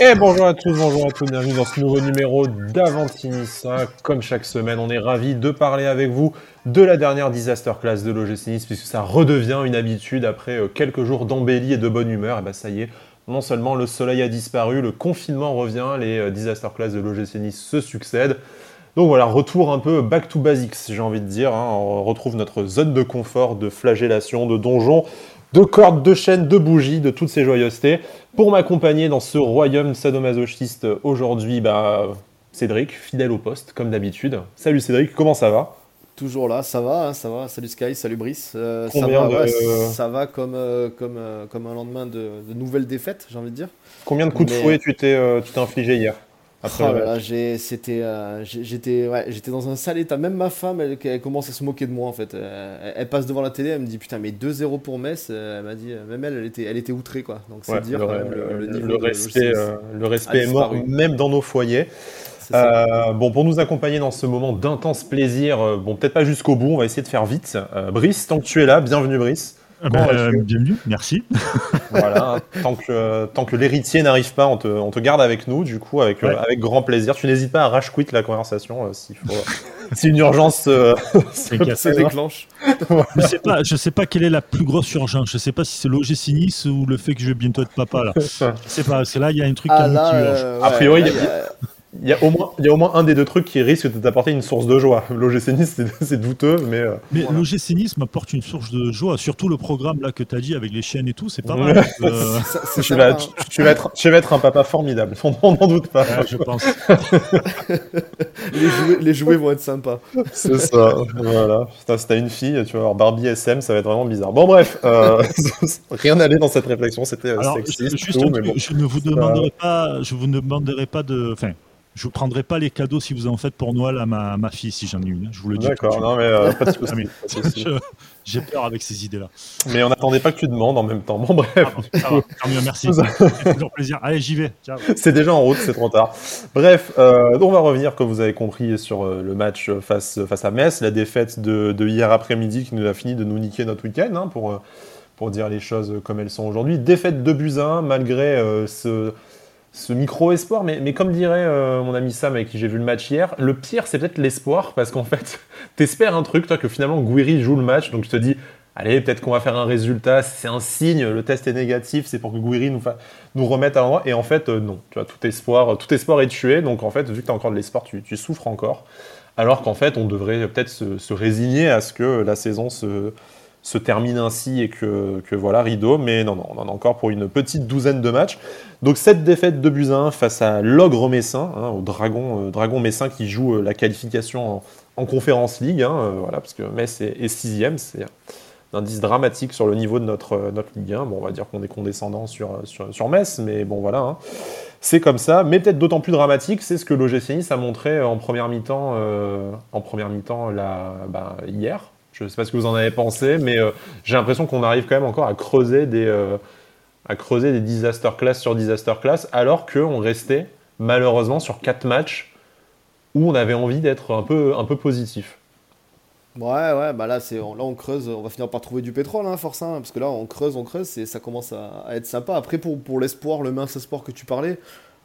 Et bonjour à tous, bonjour à tous, bienvenue dans ce nouveau numéro d'Avantinissa. Comme chaque semaine, on est ravis de parler avec vous de la dernière disaster class de l'OGC puisque ça redevient une habitude après euh, quelques jours d'embellie et de bonne humeur. Et bah ça y est, non seulement le soleil a disparu, le confinement revient, les euh, disaster class de l'OGC se succèdent. Donc voilà, retour un peu back to basics, j'ai envie de dire. hein. On retrouve notre zone de confort, de flagellation, de donjon, de cordes, de chaînes, de bougies, de toutes ces joyeusetés. Pour m'accompagner dans ce royaume sadomasochiste aujourd'hui, bah, Cédric, fidèle au poste, comme d'habitude. Salut Cédric, comment ça va? Toujours là, ça va, hein, ça va. Salut Sky, salut Brice. Euh, ça, Combien va, de- ouais, ça va comme, euh, comme, euh, comme un lendemain de, de nouvelles défaites, j'ai envie de dire. Combien de coups de fouet tu t'es tu t'es infligé hier? Après Oh là là, c'était, euh, j'étais, ouais, j'étais dans un sale état. Même ma femme, elle, elle commence à se moquer de moi en fait. Euh, Elle, elle passe devant la télé, elle me dit putain, mais 2-0 pour Metz. Euh, Elle m'a dit, même elle, elle était, elle était outrée quoi. Donc c'est Ouais, dire le, quand même le- le, le niveau le de respect, euh, le respect est mort même dans nos foyers. Euh, bon, pour nous accompagner dans ce moment d'intense plaisir, bon, peut-être pas jusqu'au bout, on va essayer de faire vite. Brice, tant que tu es là, bienvenue Brice. Ah ben, euh, bienvenue, merci. Voilà, tant que, tant que l'héritier n'arrive pas, on te, on te garde avec nous, du coup, avec, euh, avec grand plaisir. Tu n'hésites pas à rage quit la conversation euh, s'il faut. si une urgence euh, se. Ça déclenche. Je sais pas, je sais pas quelle est la plus grosse urgence. Je sais pas si c'est l'OGC Nice ou le fait que je vais bientôt être papa là. Je sais pas, que là il y a un truc Ah qui, là, qui urge. euh, A priori, il y a- il y a- au moins, il y a au moins un des deux trucs qui risque de t'apporter une source de joie. L'OGC Nice, c'est- douteux, mais. euh, Mais voilà. l'OGC Nice m'apporte une source de joie, surtout le programme là que tu as dit avec les chaînes et tout, c'est pas mal. Euh, ça- tu, vas, tu, tu vas être, tu vas être un papa formidable, on n'en doute pas. ouais, je pense. les, jouets, les jouets vont être sympas. C'est ça, voilà. Putain, si t'as une fille, tu vas avoir Barbie SM, ça va être vraiment bizarre. Bon, bref, euh, rien n'allait dans cette réflexion, c'était sexiste. juste tout, un mais truc, bon. je ne vous demanderai pas, je vous ne demanderai pas de, enfin, je vous prendrai pas les cadeaux si vous en faites pour Noël à ma, ma fille si j'en ai une. Je vous le dis. D'accord, non, mais euh, pas de J'ai peur avec ces idées-là. Mais on n'attendait pas que tu demandes en même temps. Bon, bref, Ah, bon, mieux, merci. Fait toujours plaisir. Allez, j'y vais. C'est déjà en route, c'est trop tard. Bref, euh, on va revenir, comme vous avez compris, sur euh, le match face, face à Metz, la défaite de, de hier après-midi qui nous a fini de nous niquer notre week-end, hein, pour, euh, pour dire les choses comme elles sont aujourd'hui. Défaite de Buzyn, malgré euh, ce, ce micro-espoir, mais, comme dirait euh, mon ami Sam avec qui j'ai vu le match hier, le pire c'est peut-être l'espoir, parce qu'en fait, t'espères un truc, toi, que finalement Guiri joue le match, donc tu te dis, allez, peut-être qu'on va faire un résultat, c'est un signe, le test est négatif, c'est pour que Guiri nous, remette à l'endroit, et en fait, euh, non, tu vois, tout espoir, tout espoir est tué, donc en fait, vu que tu as encore de l'espoir, tu, souffres encore, alors qu'en fait, on devrait peut-être se résigner à ce que la saison se, se termine ainsi et que, voilà, rideau, mais non, non, on en a encore pour une petite douzaine de matchs. Donc cette défaite de Buzyn face à l'ogre messin, hein, au dragon, euh, dragon messin qui joue euh, la qualification en, en Conférence League, hein, euh, voilà, parce que Metz est, est sixième, c'est un indice dramatique sur le niveau de notre, euh, notre Ligue 1. Bon, on va dire qu'on est condescendant sur, sur, sur Metz, mais bon voilà, hein. c'est comme ça. Mais peut-être d'autant plus dramatique, c'est ce que l'OGC Nice a montré en première mi-temps, là, bah, hier. Je ne sais pas ce que vous en avez pensé, mais euh, j'ai l'impression qu'on arrive quand même encore à creuser des, euh, à creuser des disaster class sur disaster class, alors qu'on restait malheureusement sur quatre matchs où on avait envie d'être un peu, un peu positif. Ouais, ouais, bah là, c'est, là on creuse, on va finir par trouver du pétrole, hein, hein, parce que là on creuse, on creuse, et ça commence à, à être sympa. Après, pour l'espoir, le mince espoir que tu parlais,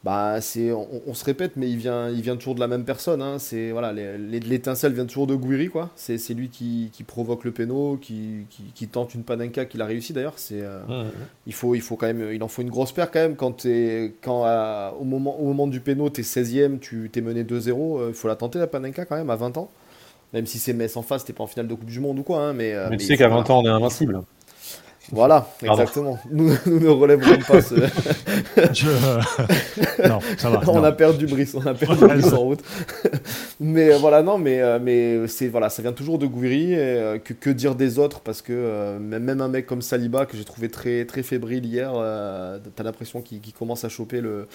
bah c'est, on, on se répète, mais il vient, il vient toujours de la même personne. Hein, c'est, voilà, l'étincelle vient toujours de Guiri, quoi. C'est, lui qui, qui provoque le péno, qui, qui, qui tente une panenka, qu'il a réussi d'ailleurs. C'est, euh, il faut, il faut quand même, il en faut une grosse paire quand même quand t'es, quand à- au moment, au moment du péno, t'es 16ème, tu t'es mené 2-0, euh, il faut la tenter la panenka quand même à 20 ans. Même si c'est Metz en face, t'es pas en finale de Coupe du Monde ou quoi, hein, mais, euh, Mais mais tu sais qu'à 20 ans, on est invincible. Voilà, Pardon. exactement. Nous, nous ne relèverons pas ce... Je... non, ça va. on non. a perdu Brice, on a perdu Brice en route. mais euh, voilà, non, mais, euh, mais c'est voilà, ça vient toujours de Gouiri. et, euh, que, que dire des autres Parce que euh, même un mec comme Saliba que j'ai trouvé très très fébrile hier, euh, t'as l'impression qu'il qu'il commence à choper le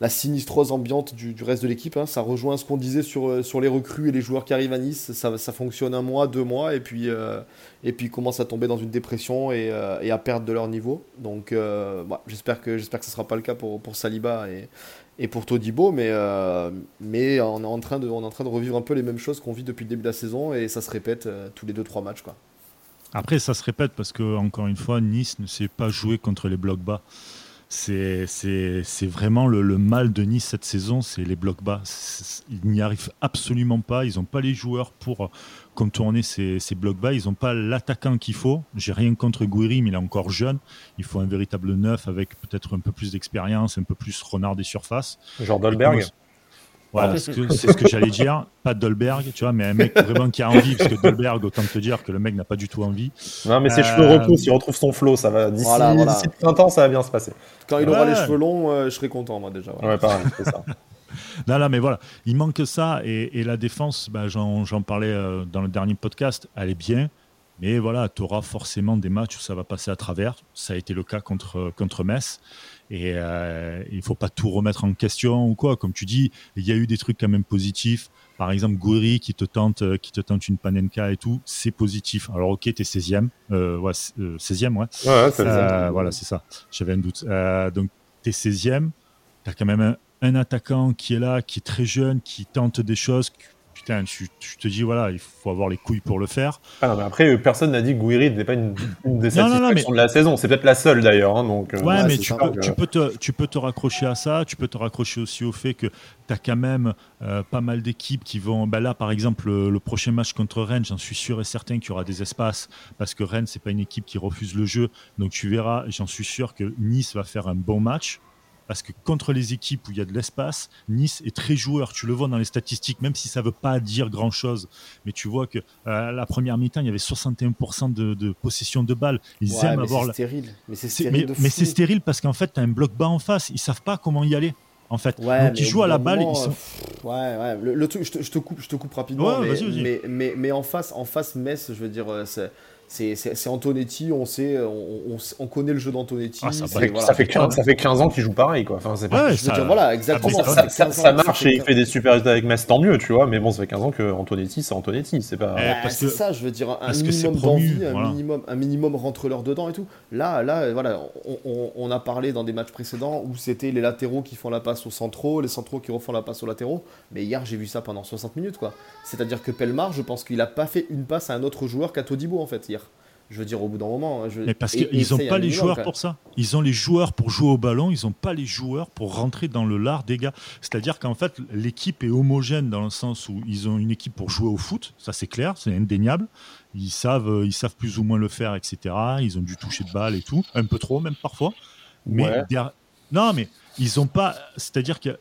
la sinistrose ambiante du, reste de l'équipe. hein. Ça rejoint ce qu'on disait sur, euh, sur les recrues et les joueurs qui arrivent à Nice. Ça, fonctionne un mois, deux mois, et puis, euh, et puis ils commencent à tomber dans une dépression et, euh, à perdre de leur niveau. Donc bah, j'espère que, ce ne sera pas le cas pour, Saliba et, pour Todibo, mais, on, est en train de, revivre un peu les mêmes choses qu'on vit depuis le début de la saison, et ça se répète tous les 2-3 matchs. Quoi. Après, ça se répète parce que, encore une fois, Nice ne sait pas jouer contre les blocs bas. C'est vraiment le, le, mal de Nice cette saison, c'est les blocs bas. Ils n'y arrivent absolument pas. Ils n'ont pas les joueurs pour contourner ces, ces blocs bas. Ils n'ont pas l'attaquant qu'il faut. J'ai rien contre Gouiri, mais il est encore jeune. Il faut un véritable neuf avec peut-être un peu plus d'expérience, un peu plus renard des surfaces. Genre Dolberg voilà, c'est ce que j'allais dire. Pas Dolberg, tu vois, mais un mec vraiment qui a envie, parce que Dolberg, autant te dire que le mec n'a pas du tout envie. Non, mais ses cheveux euh, repoussent, il retrouve son flow, ça va. D'ici voilà, voilà. le printemps, ça va bien se passer. Quand il aura les cheveux longs, euh, je serai content, moi, déjà. Ouais, pareil, c'est ça. non, non, mais voilà, il manque ça, et, la défense, bah, j'en parlais euh, dans le dernier podcast, elle est bien. Mais voilà, tu auras forcément des matchs où ça va passer à travers. Ça a été le cas contre, contre Metz. Et euh, il faut pas tout remettre en question ou quoi. Comme tu dis, il y a eu des trucs quand même positifs. Par exemple, Gouiri qui te tente, euh, qui te tente une panenka et tout, c'est positif. Alors ok, t'es 16e, euh, ouais, 16e, ouais. ouais 16 euh, voilà, c'est ça. J'avais un doute. Donc t'es 16e, t'as quand même un, un, attaquant qui est là, qui est très jeune, qui tente des choses putain, tu, te dis, voilà, il faut avoir les couilles pour le faire. Ah mais après, personne n'a dit que Gouiri n'était pas une, des satisfactions de la saison. C'est peut-être la seule d'ailleurs. Hein, donc, euh, ouais, mais tu peux, tu, peux te, tu peux te raccrocher à ça. Tu peux te raccrocher aussi au fait que tu as quand même euh, pas mal d'équipes qui vont. Bah là, par exemple, le, prochain match contre Rennes, j'en suis sûr et certain qu'il y aura des espaces parce que Rennes, c'est pas une équipe qui refuse le jeu. Donc tu verras, j'en suis sûr que Nice va faire un bon match parce que contre les équipes où il y a de l'espace, Nice est très joueur. Tu le vois dans les statistiques, même si ça ne veut pas dire grand-chose. Mais tu vois que euh, la première mi-temps, il y avait 61% de, possession de balles. Ils aiment avoir. C'est stérile. Mais c'est stérile, mais, c'est stérile parce qu'en fait, tu as un bloc bas en face. Ils savent pas comment y aller. En fait, donc ils jouent à la balle. ils sont... Ouais, ouais. Le, truc, je te, coupe, je te coupe rapidement. mais, mais, mais, en face, en face, Metz, je veux dire, euh, c'est c'est Antonetti, on sait, on, on, connaît le jeu d'Antonetti. Ah, ça, fait 15, ça fait 15 ans qu'il joue pareil, quoi. Enfin, pas... ça, voilà, exactement. Ça, marche et il fait des super résultats avec Metz, tant mieux, tu vois. Mais bon, ça fait 15 ans que Antonetti, c'est Antonetti, c'est pas. c'est ça, je veux dire, un minimum d'envie, un minimum, un minimum rentre leur dedans et tout. Là, là, voilà, on, a parlé dans des matchs précédents où c'était les latéraux qui font la passe aux centraux, les centraux qui refont la passe aux latéraux. Mais hier, j'ai vu ça pendant 60 minutes, quoi. C'est-à-dire que Pelmar, je pense qu'il a pas fait une passe à un autre joueur qu'à Todibo, en fait, hier je veux dire, au bout d'un moment. Hein, je... Mais parce qu'ils n'ont pas les joueurs pour ça. Ils ont les joueurs pour jouer au ballon, ils n'ont pas les joueurs pour rentrer dans le lard des gars. C'est-à-dire qu'en fait, l'équipe est homogène dans le sens où ils ont une équipe pour jouer au foot, ça c'est clair, c'est indéniable. Ils savent, euh, ils savent plus ou moins le faire, etc. Ils ont dû toucher de balle et tout, un peu trop même parfois. Mais non, mais ils n'ont pas. C'est-à-dire qu'ils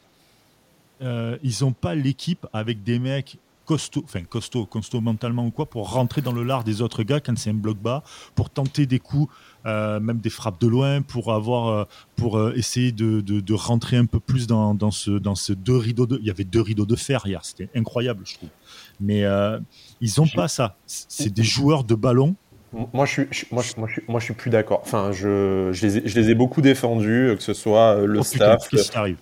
euh, n'ont pas l'équipe avec des mecs costaud, enfin costaud, costaud mentalement ou quoi, pour rentrer dans le lard des autres gars quand c'est un bloc bas, pour tenter des coups, euh, même des frappes de loin, pour avoir, euh, pour euh, essayer de, de, rentrer un peu plus dans, dans, ce, dans ce deux rideaux de, il y avait deux rideaux de fer hier, c'était incroyable, je trouve. Mais ils ont pas ça. C'est des joueurs de ballon. Moi je, suis, moi, je, moi, je suis, moi, je suis plus d'accord. Enfin, je, je, les ai, je les ai beaucoup défendus, que ce soit le oh, staff,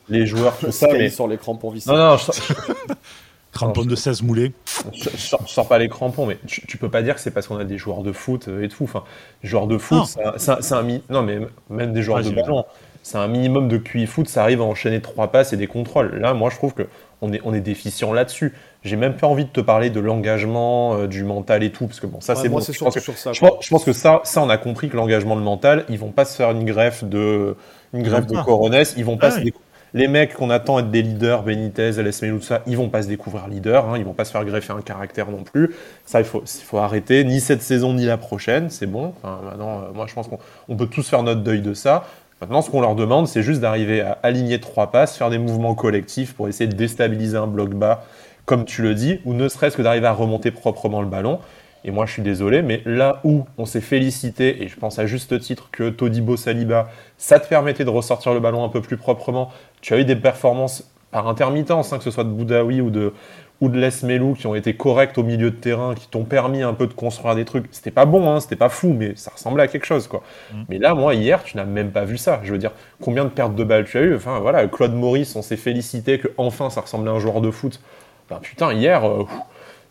les joueurs, tout ça. Mais... sur l'écran pour Non, non, Crampons de 16 moulés. Je, sors, pas les crampons, mais tu, peux pas dire que c'est parce qu'on a des joueurs de foot et tout. Enfin, joueurs de foot, c'est un, non, mais même des joueurs de ballon, c'est un minimum de QI foot. Ça arrive à enchaîner trois passes et des contrôles. Là, moi, je trouve que on est, on est déficient là-dessus. J'ai même pas envie de te parler de l'engagement, euh, du mental et tout, parce que bon, ça c'est bon. Je pense, que, ça, je, pense, que ça, ça, on a compris que l'engagement, le mental, ils vont pas se faire une greffe de, une greffe de coronesse, ils vont pas ah se les mecs qu'on attend être des leaders, Benitez, tout ça, ils vont pas se découvrir leaders, hein, ils vont pas se faire greffer un caractère non plus. Ça, il faut, il faut arrêter. Ni cette saison, ni la prochaine, c'est bon. maintenant, euh, moi, je pense qu'on peut tous faire notre deuil de ça. Maintenant, ce qu'on leur demande, c'est juste d'arriver à aligner trois passes, faire des mouvements collectifs pour essayer de déstabiliser un bloc bas, comme tu le dis, ou ne serait-ce que d'arriver à remonter proprement le ballon. Et moi, je suis désolé, mais là où on s'est félicité, et je pense à juste titre que Todibo Saliba, ça te permettait de ressortir le ballon un peu plus proprement. Tu as eu des performances par intermittence, hein, que ce soit de Boudaoui ou de, ou de Les qui ont été correctes au milieu de terrain, qui t'ont permis un peu de construire des trucs. C'était pas bon, hein, c'était pas fou, mais ça ressemblait à quelque chose, quoi. Mm. Mais là, moi, hier, tu n'as même pas vu ça. Je veux dire, combien de pertes de balles tu as eu Enfin, voilà, Claude Maurice, on s'est félicité que enfin ça ressemblait à un joueur de foot. Ben, putain, hier, euh,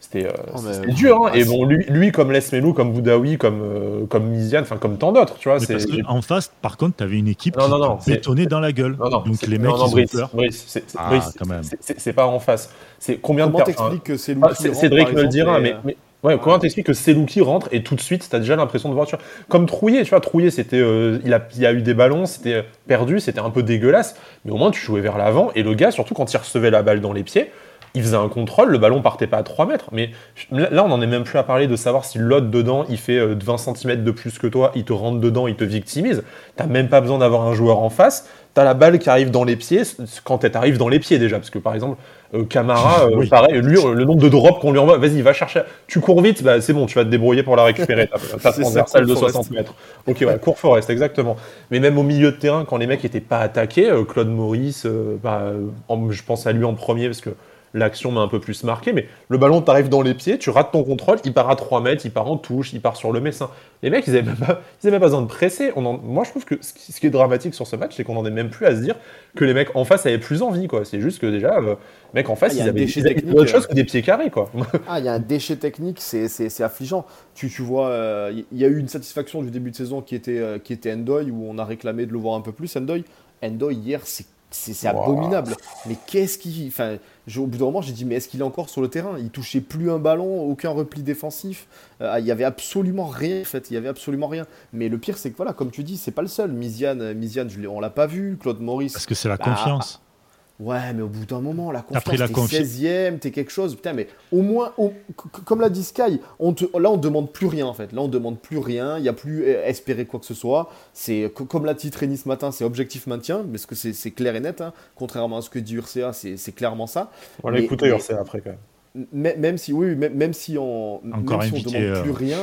c'était euh, oh, dur. Hein. Et bon, lui, lui comme Les Melou, comme Boudaoui, comme, euh, comme Miziane, enfin comme tant d'autres, tu vois. en face, par contre, tu avais une équipe non, qui bétonnait dans la gueule. Donc les mecs, non, ils ont peur. c'est pas en face. C'est combien Comment de t'expliques que c'est ah, Cédric me le dira, mais, Ouais, comment t'expliques que Selouki rentre et tout de suite, t'as déjà l'impression de voir, tu vois, comme Trouillet, tu vois, Trouillet, c'était, euh, il, a, il a eu des ballons, c'était perdu, c'était un peu dégueulasse, mais au moins tu jouais vers l'avant, et le gars, surtout quand il recevait la balle dans les pieds, il faisait un contrôle, le ballon partait pas à 3 mètres. Mais là, on n'en est même plus à parler de savoir si l'autre dedans, il fait 20 euh, cm de plus que toi, il te rentre dedans, il te victimise. T'as même pas besoin d'avoir un joueur en face. T'as la balle qui arrive dans les pieds, quand elle arrive dans les pieds déjà. Parce que par exemple, euh, Camara, euh, pareil, lui, le nombre de drops qu'on lui envoie, vas-y, va chercher. Tu cours vite, bah, c'est bon, tu vas te débrouiller pour la récupérer. T'as transversale de 60 mètres. Ok, ouais, court Forest, exactement. Mais même au milieu de terrain, quand les mecs étaient pas attaqués, Claude Maurice, bah, je pense à lui en premier parce que l'action m'a un peu plus marqué, mais le ballon t'arrive dans les pieds, tu rates ton contrôle, il part à 3 mètres, il part en touche, il part sur le messin. Les mecs, ils n'avaient même, pas, pas besoin de presser. Moi, je trouve que ce qui est dramatique sur ce match, c'est qu'on n'en est même plus à se dire que les mecs en face avaient plus envie. quoi. C'est juste que déjà, les euh, mecs en face, ah, ils avaient, autre chose euh. que des pieds carrés. quoi. ah, il y a un déchet technique, c'est affligeant. Tu, tu vois, euh, il y a eu une satisfaction du début de saison qui était, qui était Endoy, où on a réclamé de le voir un peu plus. Endoy, Endoy hier, c'est c'est abominable. Mais qu'est-ce qu'il. Enfin, au bout d'un moment, j'ai dit, mais est-ce qu'il est encore sur le terrain? Il touchait plus un ballon, aucun repli défensif. Euh, il y avait absolument rien, en fait. Il y avait absolument rien. Mais le pire, c'est que voilà, comme tu dis, c'est pas le seul. Misiane, Misiane on l'a pas vu. Claude Maurice. Parce que c'est la bah, confiance. Ouais, mais au bout d'un moment, la confiance, t'es 16ème, t'es quelque chose. Putain, mais au moins, comme l'a dit Sky, on te, là, on demande plus rien, en fait. Là, on demande plus rien. Il n'y a plus euh, espérer quoi que ce soit. C'est Comme l'a titré ce matin, c'est objectif maintien, parce que c'est clair et net. Hein. Contrairement à ce que dit Urca, c'est clairement ça. On va écouter Urca après, quand même même si oui, même, si on, ne demande plus euh, rien,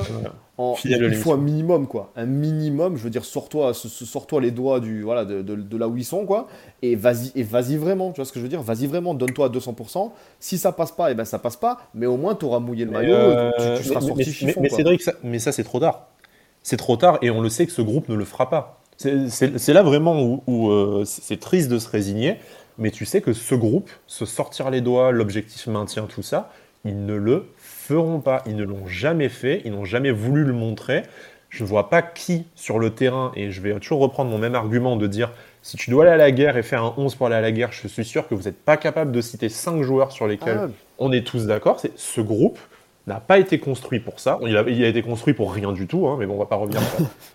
il faut un minimum quoi, un minimum. Je veux dire, sors-toi, sors-toi les doigts du voilà de, de, là où ils sont quoi, et vas-y et vas-y vraiment. Tu vois ce que je veux dire? Vas-y vraiment, donne-toi à 200%. Si ça passe pas, et eh ben ça passe pas. Mais au moins tu auras mouillé le maillot, euh, tu, seras mais, sorti Mais, Cédric, ça, mais ça c'est trop tard. C'est trop tard et on le sait que ce groupe ne le fera pas. C'est là vraiment où, euh, c'est triste de se résigner mais tu sais que ce groupe, se sortir les doigts, l'objectif maintien, tout ça, ils ne le feront pas. Ils ne l'ont jamais fait, ils n'ont jamais voulu le montrer. Je ne vois pas qui sur le terrain, et je vais toujours reprendre mon même argument de dire si tu dois aller à la guerre et faire un 11 pour aller à la guerre, je suis sûr que vous n'êtes pas capable de citer 5 joueurs sur lesquels ah on est tous d'accord. C'est ce groupe n'a pas été construit pour ça. Il a, il a, été construit pour rien du tout, hein, mais bon, on va pas revenir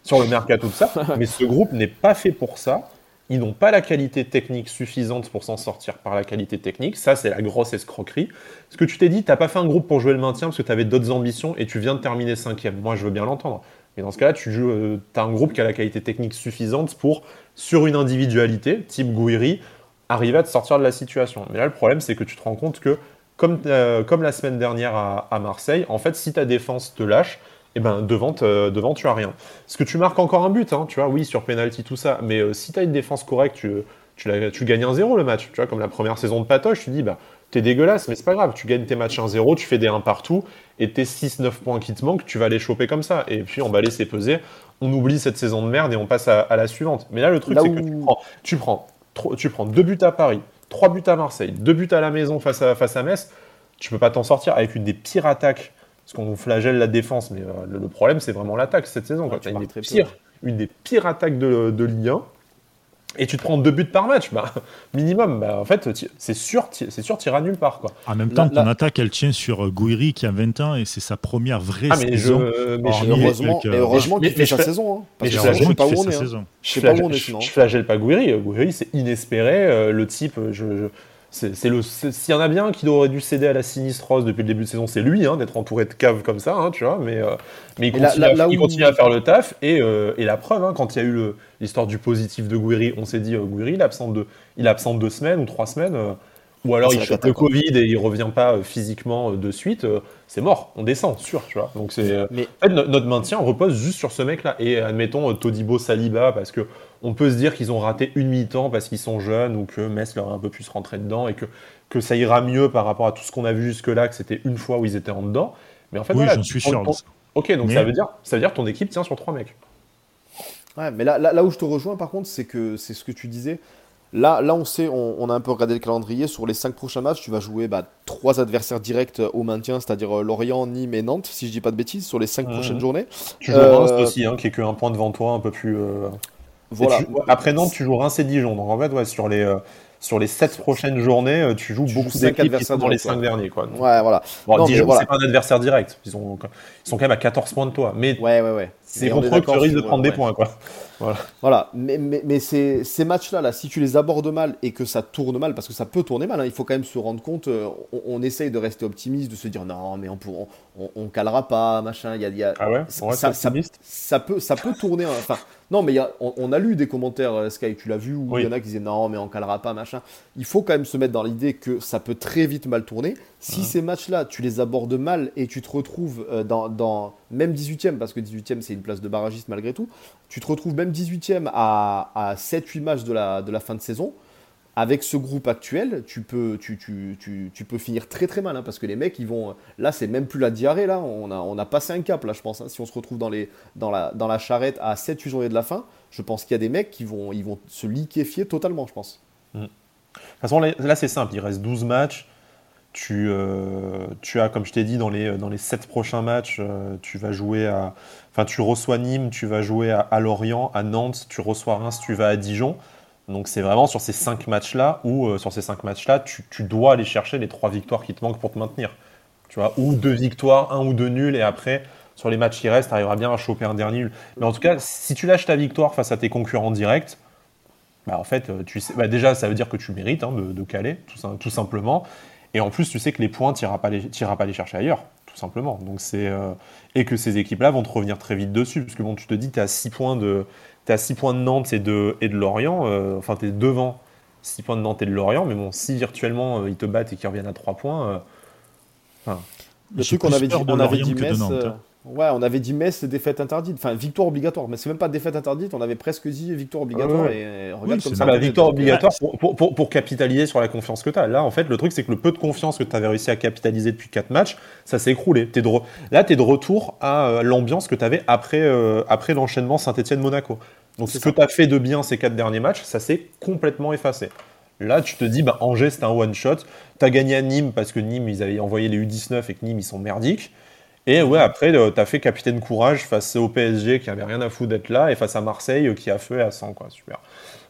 sur le mercato tout ça. Mais ce groupe n'est pas fait pour ça. Ils n'ont pas la qualité technique suffisante pour s'en sortir par la qualité technique. Ça, c'est la grosse escroquerie. Ce que tu t'es dit, tu n'as pas fait un groupe pour jouer le maintien parce que tu avais d'autres ambitions et tu viens de terminer cinquième. Moi, je veux bien l'entendre. Mais dans ce cas-là, tu joues, euh, as un groupe qui a la qualité technique suffisante pour, sur une individualité, type Gouiri, arriver à te sortir de la situation. Mais là, le problème, c'est que tu te rends compte que, comme, euh, la semaine dernière à Marseille, en fait, si ta défense te lâche, et eh ben devant, devant tu as rien. Est-ce que tu marques encore un but, hein, tu vois, oui, sur penalty, tout ça, mais euh, si tu as une défense correcte, tu, tu, tu gagnes un 0 le match, tu vois, comme la première saison de Patoche, tu dis, bah, t'es dégueulasse, mais c'est pas grave, tu gagnes tes matchs 1-0, tu fais des 1 partout, et tes 6-9 points qui te manquent, tu vas les choper comme ça. Et puis on va laisser peser, on oublie cette saison de merde et on passe à, la suivante. Mais là, le truc, c'est que tu prends, tu, prends, tu prends deux buts à Paris, trois buts à Marseille, deux buts à la maison face à, face à Metz, tu peux pas t'en sortir avec une des pires attaques parce qu'on flagelle la défense, mais euh, le, problème, c'est vraiment l'attaque cette saison. Quand tu as une, des pires, une des pires attaques de, de Ligue 1, et tu te prends deux buts par match, bah, minimum, bah, en fait, c'est sûr, c'est sûr, tu iras nulle part. Quoi. En même temps, ton attaque, elle tient sur euh, Gouiri qui a 20 ans et c'est sa première vraie ah, mais saison. Je, mais heureusement, heureusement qu'il fait sa saison. Hein, parce que je sais pas où on est. Hein. Je sais pas où on est sinon. Je flagelle pas Gouiri. Gouiri, c'est inespéré. Euh, le type, je, c'est le s'il y en a bien qui aurait dû céder à la sinistrose depuis le début de saison, c'est lui, hein, d'être entouré de caves comme ça, hein, tu vois. Mais, euh, mais il, continue, à, faire le taf et, euh, et la preuve, hein, quand il y a eu l'histoire du positif de Guiri, on s'est dit euh, Guiri, il est absent de, il est absent deux semaines ou trois semaines. Ou alors il chope le Covid et il revient pas physiquement de suite, c'est mort, on descend, sûr, tu vois. Donc c'est, mais... en fait, notre maintien repose juste sur ce mec-là. Et admettons Todibo Saliba, parce que on peut se dire qu'ils ont raté une mi-temps parce qu'ils sont jeunes ou que Metz leur a un peu plus rentré dedans et que, que ça ira mieux par rapport à tout ce qu'on a vu jusque-là, que c'était une fois où ils étaient en dedans. Mais en fait, oui, j'en suis sûr. Ok, donc ça, veut dire, ça veut dire que ton équipe tient sur trois mecs. Ouais, mais là, là, où je te rejoins, par contre, c'est que c'est ce que tu disais. Là, là on sait, on, a un peu regardé le calendrier. Sur les cinq prochains matchs, tu vas jouer bah, trois adversaires directs au maintien, c'est-à-dire euh, Lorient, Nîmes et Nantes, si je dis pas de bêtises, sur les cinq mmh. prochaines journées. Tu joues euh... aussi, hein, qui est qu'un point devant toi, un peu plus. Euh, après Nantes, tu joues Reims et Dijon. Donc en fait, ouais, sur les, sur les 7 prochaines journées, tu joues beaucoup d'équipes qui sont dans les 5 derniers. Quoi. ouais, voilà. Bon, Dijon, c'est pas un adversaire direct. Ils, ont, ils sont quand même à 14 points de toi. Mais ouais, ouais, ouais. C'est contre eux que tu risques de prendre des points. Quoi. Voilà. voilà. Mais, mais, mais ces, ces matchs-là, là, si tu les abordes mal et que ça tourne mal, parce que ça peut tourner mal, hein, il faut quand même se rendre compte, euh, on, essaye de rester optimiste, de se dire non, mais on, on, on, calera pas, machin. Y a, y a, ah ouais, ça, ça, ça, peut, ça peut tourner. Hein, enfin, non, mais y a, on, a lu des commentaires, euh, Sky, tu l'as vu, où il y en a qui disaient non, mais on calera pas, machin. Il faut quand même se mettre dans l'idée que ça peut très vite mal tourner. Si ces matchs-là, tu les abordes mal et tu te retrouves euh, dans, dans même 18e, parce que 18e c'est une place de barragiste malgré tout, tu te retrouves même 18e à, à 7-8 matchs de la, de la fin de saison avec ce groupe actuel, tu peux, tu, tu, tu, tu peux finir très très mal, hein, parce que les mecs, ils vont. Là, c'est même plus la diarrhée, là. On a, on a passé un cap, là, je pense. Hein. si on se retrouve dans, les, dans, la, dans la charrette à 7-8 journées de la fin, je pense qu'il y a des mecs qui vont, ils vont se liquéfier totalement, je pense. Mmh. De toute façon, là, c'est simple. Il reste 12 matchs. Tu, euh, tu as, comme je t'ai dit, dans les, dans les 7 prochains matchs, euh, tu vas jouer à. Enfin, tu reçois Nîmes, tu vas jouer à, Lorient, à Nantes, tu reçois Reims, tu vas à Dijon. Donc c'est vraiment sur ces cinq matchs-là où euh, sur ces cinq matchs-là, tu, dois aller chercher les trois victoires qui te manquent pour te maintenir. Tu vois, ou deux victoires, un ou deux nuls, et après, sur les matchs qui restent, tu arriveras bien à choper un dernier nul. Mais en tout cas, si tu lâches ta victoire face à tes concurrents directs, bah en fait, tu bah déjà, ça veut dire que tu mérites hein, de, caler, tout, simplement. Et en plus, tu sais que les points, tu n'iras pas, pas, les chercher ailleurs, tout simplement. Donc c'est euh, et que ces équipes-là vont te revenir très vite dessus, parce que bon, tu te dis, tu es à 6 points de, 6 points de Nantes et de, et de Lorient, euh, enfin tu es devant 6 points de Nantes et de Lorient, mais bon, si virtuellement euh, ils te battent et qu'ils reviennent à 3 points. Euh, le truc qu'on avait dit, on avait dit Metz, Ouais, on avait dit Metz, défaite interdite. Enfin, victoire obligatoire. Mais c'est même pas défaite interdite, on avait presque dit victoire obligatoire. Et regarde comme ça. La victoire obligatoire pour, pour, pour, capitaliser sur la confiance que tu as. Là, en fait, le truc, c'est que le peu de confiance que tu avais réussi à capitaliser depuis 4 matchs, ça s'est écroulé. Es de Là, tu es de retour à euh, l'ambiance que tu avais après, euh, après l'enchaînement Saint-Etienne-Monaco. Donc, ce que tu as fait de bien ces 4 derniers matchs, ça s'est complètement effacé. Là, tu te dis, bah, Angers, c'est un one-shot. Tu as gagné à Nîmes parce que Nîmes, ils avaient envoyé les U19 et que Nîmes, ils sont merdiques. Et ouais, après, euh, tu as fait capitaine courage face au PSG qui avait rien à foutre d'être là et face à Marseille euh, qui a feu à 100, quoi. Super.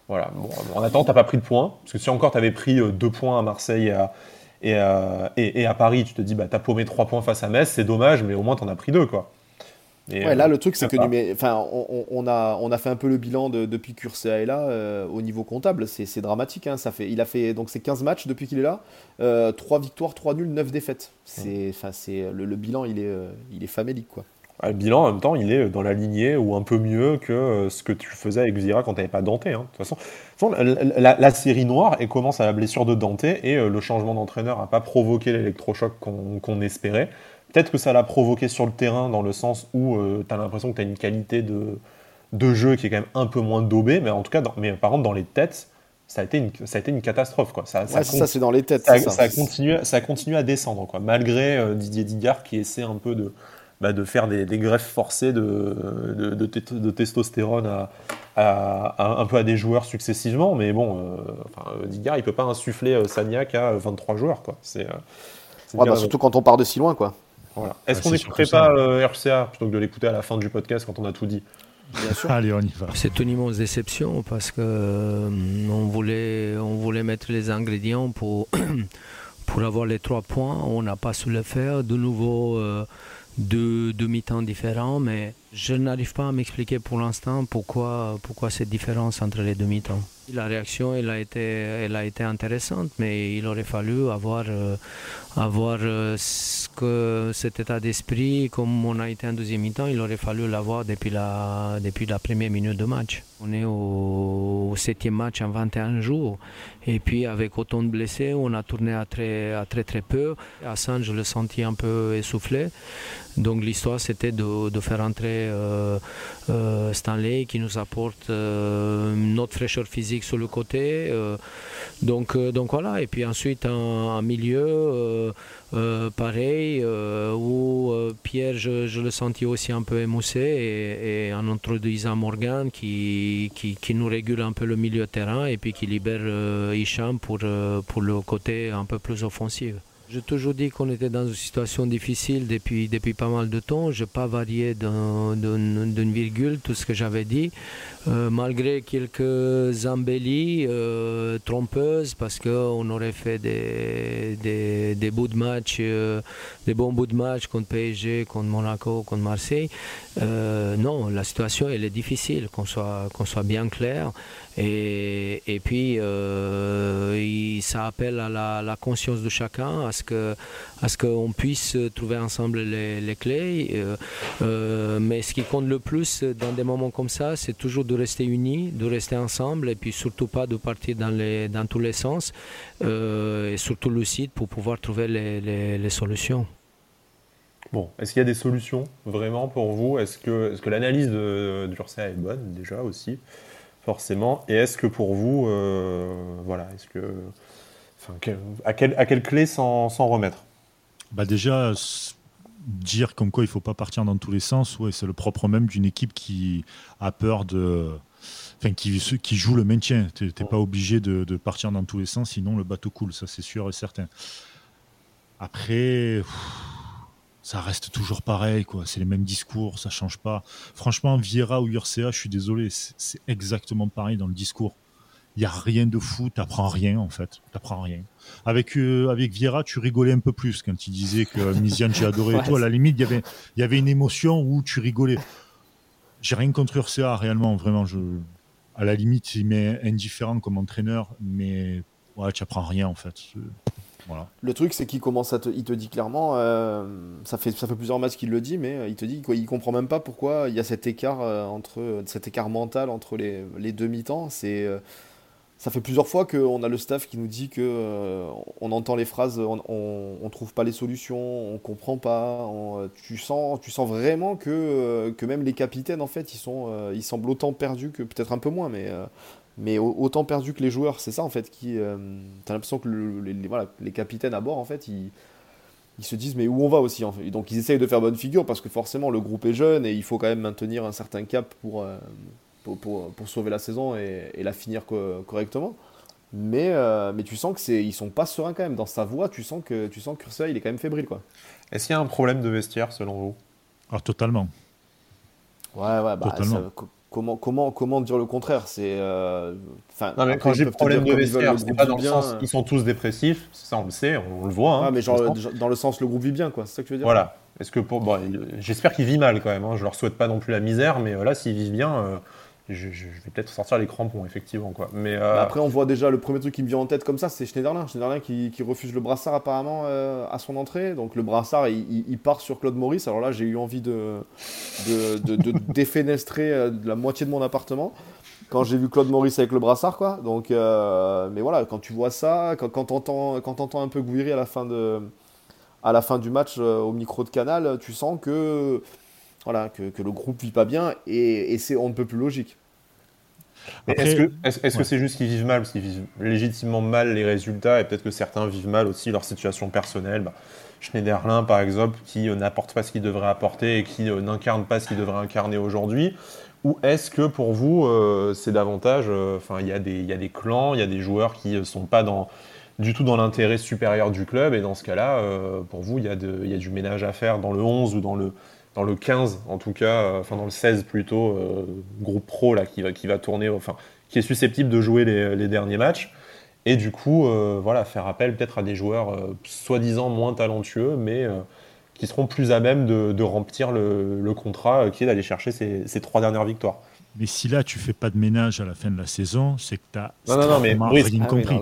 Voilà. Bon, en attendant, t'as pas pris de points. Parce que si encore tu avais pris euh, deux points à Marseille et à, et, à Paris, tu te dis, bah, t'as paumé trois points face à Metz, c'est dommage, mais au moins t'en as pris deux, quoi ouais, là, le truc, c'est que enfin, on, on, a, on a fait un peu le bilan de, depuis qu'Ursa est là euh, au niveau comptable. C'est dramatique. Hein, ça fait, il a fait donc c'est 15 matchs depuis qu'il est là. Euh, 3 victoires, 3 nuls, 9 défaites. C'est, enfin, c'est le, le, bilan, il est, euh, il est famélique. Quoi. le bilan, en même temps, il est dans la lignée ou un peu mieux que euh, ce que tu faisais avec Zira quand tu n'avais pas Dante. Hein. De toute façon, la, série noire elle commence à la blessure de Dante et le changement d'entraîneur n'a pas provoqué l'électrochoc qu'on espérait. Peut-être que ça l'a provoqué sur le terrain dans le sens où euh, tu as l'impression que tu as une qualité de, de jeu qui est quand même un peu moins daubée, mais en tout cas, dans, mais par contre, dans les têtes, ça a été une, ça a été une catastrophe. Quoi. Ça, ça, c'est dans les têtes. Ça, continué, ça à descendre, quoi, malgré euh, Didier Digard qui essaie un peu de, bah, de faire des, des, greffes forcées de, de, de, testostérone à, à, un peu à des joueurs successivement. Mais bon, euh, enfin, Digard, il peut pas insuffler Sagnac à 23 joueurs. Quoi. C'est, ouais, bah, surtout quand on part de si loin. quoi. Est-ce qu'on n'écouterait pas euh, RCA plutôt que de l'écouter à la fin du podcast quand on a tout dit Bien sûr. Allez, on y va. C'est une immense déception parce que euh, on, voulait, on voulait mettre les ingrédients pour, pour avoir les trois points. On n'a pas su le faire. De nouveau, euh, deux demi-temps différents, mais je n'arrive pas à m'expliquer pour l'instant pourquoi, pourquoi cette différence entre les demi-temps. La réaction a, été, intéressante, mais il aurait fallu avoir, euh, euh, cet état d'esprit, comme on a été en deuxième mi-temps, il aurait fallu l'avoir depuis la, depuis la première minute de match. On est au, septième match en 21 jours, et puis avec autant de blessés, on a tourné à très, à très très peu. Saint, je le sentis un peu essoufflé. Donc l'histoire, c'était de, de, faire entrer euh, Stanley qui nous apporte notre fraîcheur physique sur le côté. Euh, donc, euh, donc voilà, et puis ensuite un, milieu euh, pareil, où Pierre, je, le sentis aussi un peu émoussé, et, en introduisant Morgan qui, qui, nous régule un peu le milieu terrain et puis qui libère Hicham pour, pour le côté un peu plus offensif. J'ai toujours dit qu'on était dans une situation difficile depuis, depuis pas mal de temps. Je n'ai pas varié d'une virgule tout ce que j'avais dit, euh, malgré quelques embellies euh, trompeuses, parce qu'on aurait fait des, euh, des bons bouts de match contre PSG, contre Monaco, contre Marseille. non, la situation elle est difficile, qu'on soit, qu'on soit bien clair. Et, et puis, ça appelle à la, conscience de chacun, ce que à ce qu'on puisse trouver ensemble les, clés. Euh, euh, mais ce qui compte le plus dans des moments comme ça, c'est toujours de rester unis, de rester ensemble et puis surtout pas de partir dans, tous les sens euh, et surtout lucide pour pouvoir trouver les, solutions. Bon, est-ce qu'il y a des solutions vraiment pour vous? Est-ce que, est que l'analyse de d'Ursa est bonne déjà aussi, forcément Et est-ce que pour vous, voilà, est-ce que à, quelle, clé s'en remettre? Bah Déjà, dire comme quoi il ne faut pas partir dans tous les sens, c'est le propre même d'une équipe qui a peur de. Enfin, qui, joue le maintien. Tu n'es pas obligé de, partir dans tous les sens, sinon le bateau coule, ça c'est sûr et certain. Après, ça reste toujours pareil. C'est les mêmes discours, ça change pas. Franchement, Vieira ou Urca, je suis désolé, c'est exactement pareil dans le discours il y a rien de fou, t'apprends rien en fait, t'apprends rien. Avec euh, avec Vieira, tu rigolais un peu plus quand il disait que Misian j'ai adoré et tout. À la limite, il y avait il y avait une émotion où tu rigolais. J'ai rien contre Urca réellement, vraiment. Je à la limite, il m'est indifférent comme entraîneur, mais ouais, tu apprends rien en fait. Voilà. Le truc, c'est qu'il commence à te, il te dit clairement, euh, ça fait ça fait plusieurs matchs qu'il le dit, mais euh, il te dit qu'il comprend même pas pourquoi il y a cet écart entre cet écart mental entre les, les deux mi-temps. C'est ça fait plusieurs fois qu'on a le staff qui nous dit que euh, on entend les phrases, on, on, trouve pas les solutions, on comprend pas. tu sens, tu sens vraiment que, euh, que même les capitaines en fait, ils sont, euh, ils semblent autant perdus que peut-être un peu moins, mais mais autant perdus que les joueurs. C'est ça en fait qui, t'as l'impression que les, voilà, les capitaines à bord en fait, ils ils se disent mais où on va aussi en fait. Donc ils essayent de faire bonne figure parce que forcément le groupe est jeune et il faut quand même maintenir un certain cap pour pour, pour, sauver la saison et, la finir correctement. Mais, euh, mais tu sens que c'est ils sont pas sereins quand même dans sa voix. Tu sens que tu sens que il est quand même fébrile quoi. Est-ce qu'il y a un problème de vestiaire selon vous? Ah totalement. Ouais ouais bah, comment comment comment dire le contraire? C'est euh, enfin. non mais quand j'ai problème de vestiaire, c'est pas dans le sens ils sont tous dépressifs. Ça on le sait, on, le voit. Hein, mais genre dans le sens le groupe vit bien quoi. C'est ça que tu veux dire? Voilà. Est-ce que pour bon, j'espère qu'il vit mal quand même. Hein. Je leur souhaite pas non plus la misère, mais euh, là s'ils vivent bien je, vais peut-être sortir les crampons, effectivement. Quoi. Mais, euh, Après, on voit déjà le premier truc qui me vient en tête comme ça, c'est Schneiderlin. Schneiderlin qui, qui, refuse le brassard apparemment euh, à son entrée. Donc le brassard, il, part sur Claude Maurice. Alors là, j'ai eu envie de, de, de, défenestrer euh, la moitié de mon appartement quand j'ai vu Claude Maurice avec le brassard. Quoi. Donc, mais voilà, quand tu vois ça, quand, quand tu entends, quand un peu Gouiri à la fin, de, à la fin du match au micro de Canal, tu sens que voilà, que, que, le groupe vit pas bien et, et c'est on ne peut plus logique. Est-ce que c'est juste qu'ils vivent mal, parce qu'ils vivent légitimement mal les résultats et peut-être que certains vivent mal aussi leur situation personnelle bah, Schneiderlin, par exemple, qui euh, n'apporte pas ce qu'il devrait apporter et qui euh, n'incarne pas ce qu'il devrait incarner aujourd'hui Ou est-ce que pour vous, euh, c'est davantage. Enfin, il y, a des, y a des clans, il y a des joueurs qui ne sont pas dans, du tout dans l'intérêt supérieur du club, et dans ce cas-là, pour vous, il y, a y a du ménage à faire dans le 11 ou dans le, dans le 15 en tout cas, euh, enfin dans le 16 plutôt, euh, groupe pro là qui va, qui va tourner, enfin qui est susceptible de jouer les, derniers matchs. Et du coup, euh, voilà, faire appel peut-être à des joueurs soi-disant moins talentueux, mais qui seront plus à même de, remplir le, contrat qui est d'aller chercher ces, ces, trois dernières victoires. Mais si là, tu fais pas de ménage à la fin de la saison, c'est que tu as non, non, non, mais rien compris.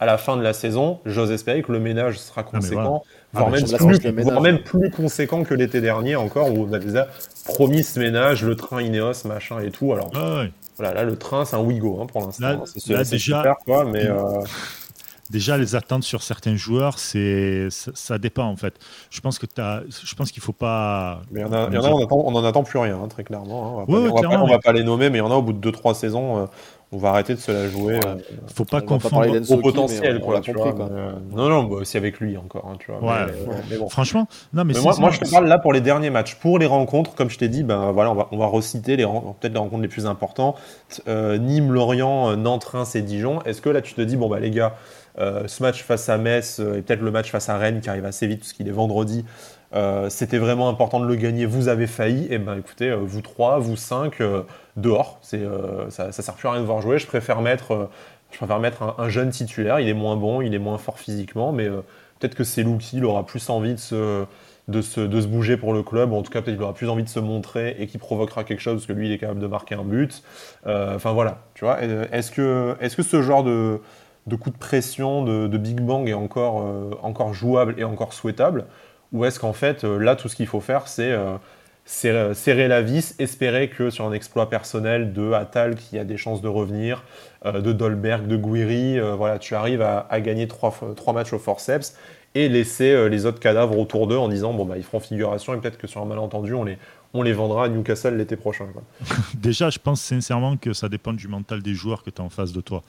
à la fin de la saison, j'ose espérer que le ménage sera conséquent, voire, même, plus, même, plus, conséquent que l'été dernier encore, où on a déjà promis ce ménage, le train Ineos, machin et tout. Alors, ah voilà, là, le train, c'est un Wigo hein, pour l'instant. C'est super, quoi, mais. Euh, déjà les attentes sur certains joueurs, c'est ça, dépend en fait. Je pense que as, je pense qu'il faut pas. Mais il y en a, on, n'en attend plus rien hein, très clairement. Hein. On, va pas, va pas, les nommer, mais il y en a au bout de 2-3 saisons. Euh, on va arrêter de se la jouer. Euh, faut pas confondre au potentiel, quoi, euh, non, non, bah, c'est avec lui encore, hein, tu vois. Franchement, non, mais, moi, moi, je te parle là pour les derniers matchs. Pour les rencontres, comme je t'ai dit, ben voilà, on va, on va reciter les peut-être les rencontres les plus importantes. Nîmes, Lorient, Nantes, Reims et Dijon. Est-ce que là, tu te dis, bon bah les gars, ce match face à Metz et peut-être le match face à Rennes qui arrive assez vite parce qu'il est vendredi, c'était vraiment important de le gagner. Vous avez failli, et eh ben écoutez, vous trois, vous cinq, dehors. C'est, ça, ça sert plus à rien de voir jouer. Je préfère mettre, je préfère mettre un, jeune titulaire. Il est moins bon, il est moins fort physiquement, mais peut-être que c'est Luki, il aura plus envie de se bouger pour le club, en tout cas peut-être qu'il aura plus envie de se montrer et qu'il provoquera quelque chose parce que lui il est capable de marquer un but. Euh, enfin voilà, tu vois. Est-ce que, est -ce que ce genre de, coup de pression, de, Big Bang est encore, euh, encore jouable et encore souhaitable? Ou est-ce qu'en fait euh, là tout ce qu'il faut faire c'est serrer la vis, espérer que sur un exploit personnel de Attal qui a des chances de revenir, de Dolberg, de Guiri, voilà, tu arrives à, gagner trois, matchs au forceps et laisser euh, les autres cadavres autour d'eux en disant bon bah ils feront figuration et peut-être que sur un malentendu on les on les vendra à Newcastle l'été prochain. Déjà, je pense sincèrement que ça dépend du mental des joueurs que tu as en face de toi.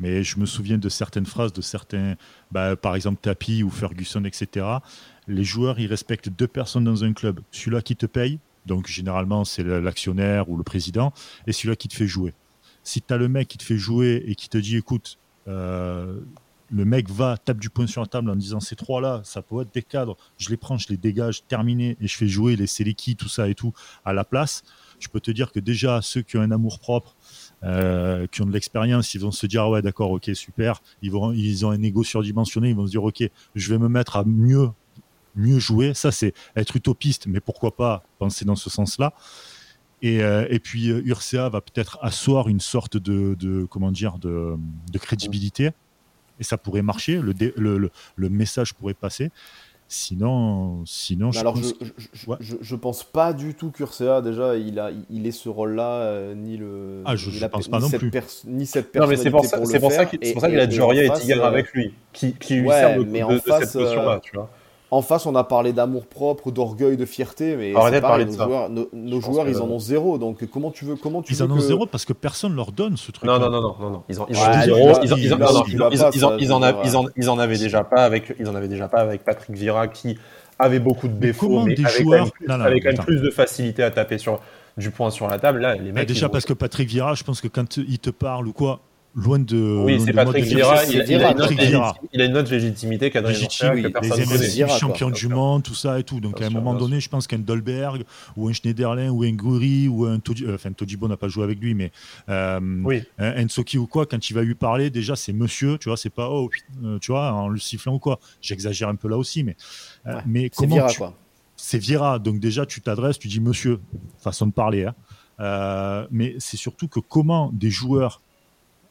Mais je me souviens de certaines phrases de certains, bah, par exemple Tapi ou Ferguson, etc. Les joueurs, ils respectent deux personnes dans un club. Celui-là qui te paye, donc généralement c'est l'actionnaire ou le président, et celui-là qui te fait jouer. Si tu as le mec qui te fait jouer et qui te dit écoute, euh, le mec va, tape du poing sur la table en disant ces trois-là, ça peut être des cadres, je les prends, je les dégage, terminé, et je fais jouer les Seleki, tout ça et tout à la place. Je peux te dire que déjà, ceux qui ont un amour propre, euh, qui ont de l'expérience, ils vont se dire ah ouais d'accord, ok, super. Ils vont, ils ont un ego surdimensionné, ils vont se dire ok, je vais me mettre à mieux, mieux jouer. Ça c'est être utopiste, mais pourquoi pas penser dans ce sens-là. Et, euh, et, puis euh, Ursa va peut-être asseoir une sorte de, de comment dire de, de crédibilité et ça pourrait marcher, le, le, le, message pourrait passer. Sinon, sinon je, alors pense... Je, je, pense pas du tout qu'Ursa, déjà, il, a, il est ce rôle-là, euh, ni le. Ah, je, pense pas non plus. Ni cette personne. c'est pour, ça, pour, ça qu'il a Joria et Tiger euh, avec lui, qui, qui lui sert de, mais de, face, cette notion-là, euh, tu vois. En face, on a parlé d'amour propre, d'orgueil, de fierté, mais pareil, parler de nos, joueurs, nos, joueurs ils en ont zéro. Donc comment tu veux, comment tu Ils en ont zéro parce que personne leur donne ce truc. Non, non, non, non, non, Ils en, Ils en avaient déjà pas avec, ils en avaient déjà pas avec Patrick Vira qui avait beaucoup de défauts, mais, avec, quand même plus de facilité à taper sur du point sur la table. Là, les mecs. Déjà parce que Patrick Vira, je pense que quand il te parle ou quoi, loin de. Oui, c'est Patrick Vieira. Il, il, a une autre légitimité qu'Adrien oui, que personne les champion du monde, tout ça et tout. Donc à un moment donné, je pense qu'un Dolberg ou un Schneiderlin ou un Guri ou un Todi, euh, enfin Todibo n'a pas joué avec lui, mais euh, un Nsoki ou quoi, quand il va lui parler, déjà c'est monsieur, tu vois, c'est pas oh, euh, tu vois, en le sifflant ou quoi. J'exagère un peu là aussi, mais euh, mais comment Vieira, quoi. C'est Vieira, donc déjà tu t'adresses, tu dis monsieur, façon de parler. Hein. Euh, mais c'est surtout que comment des joueurs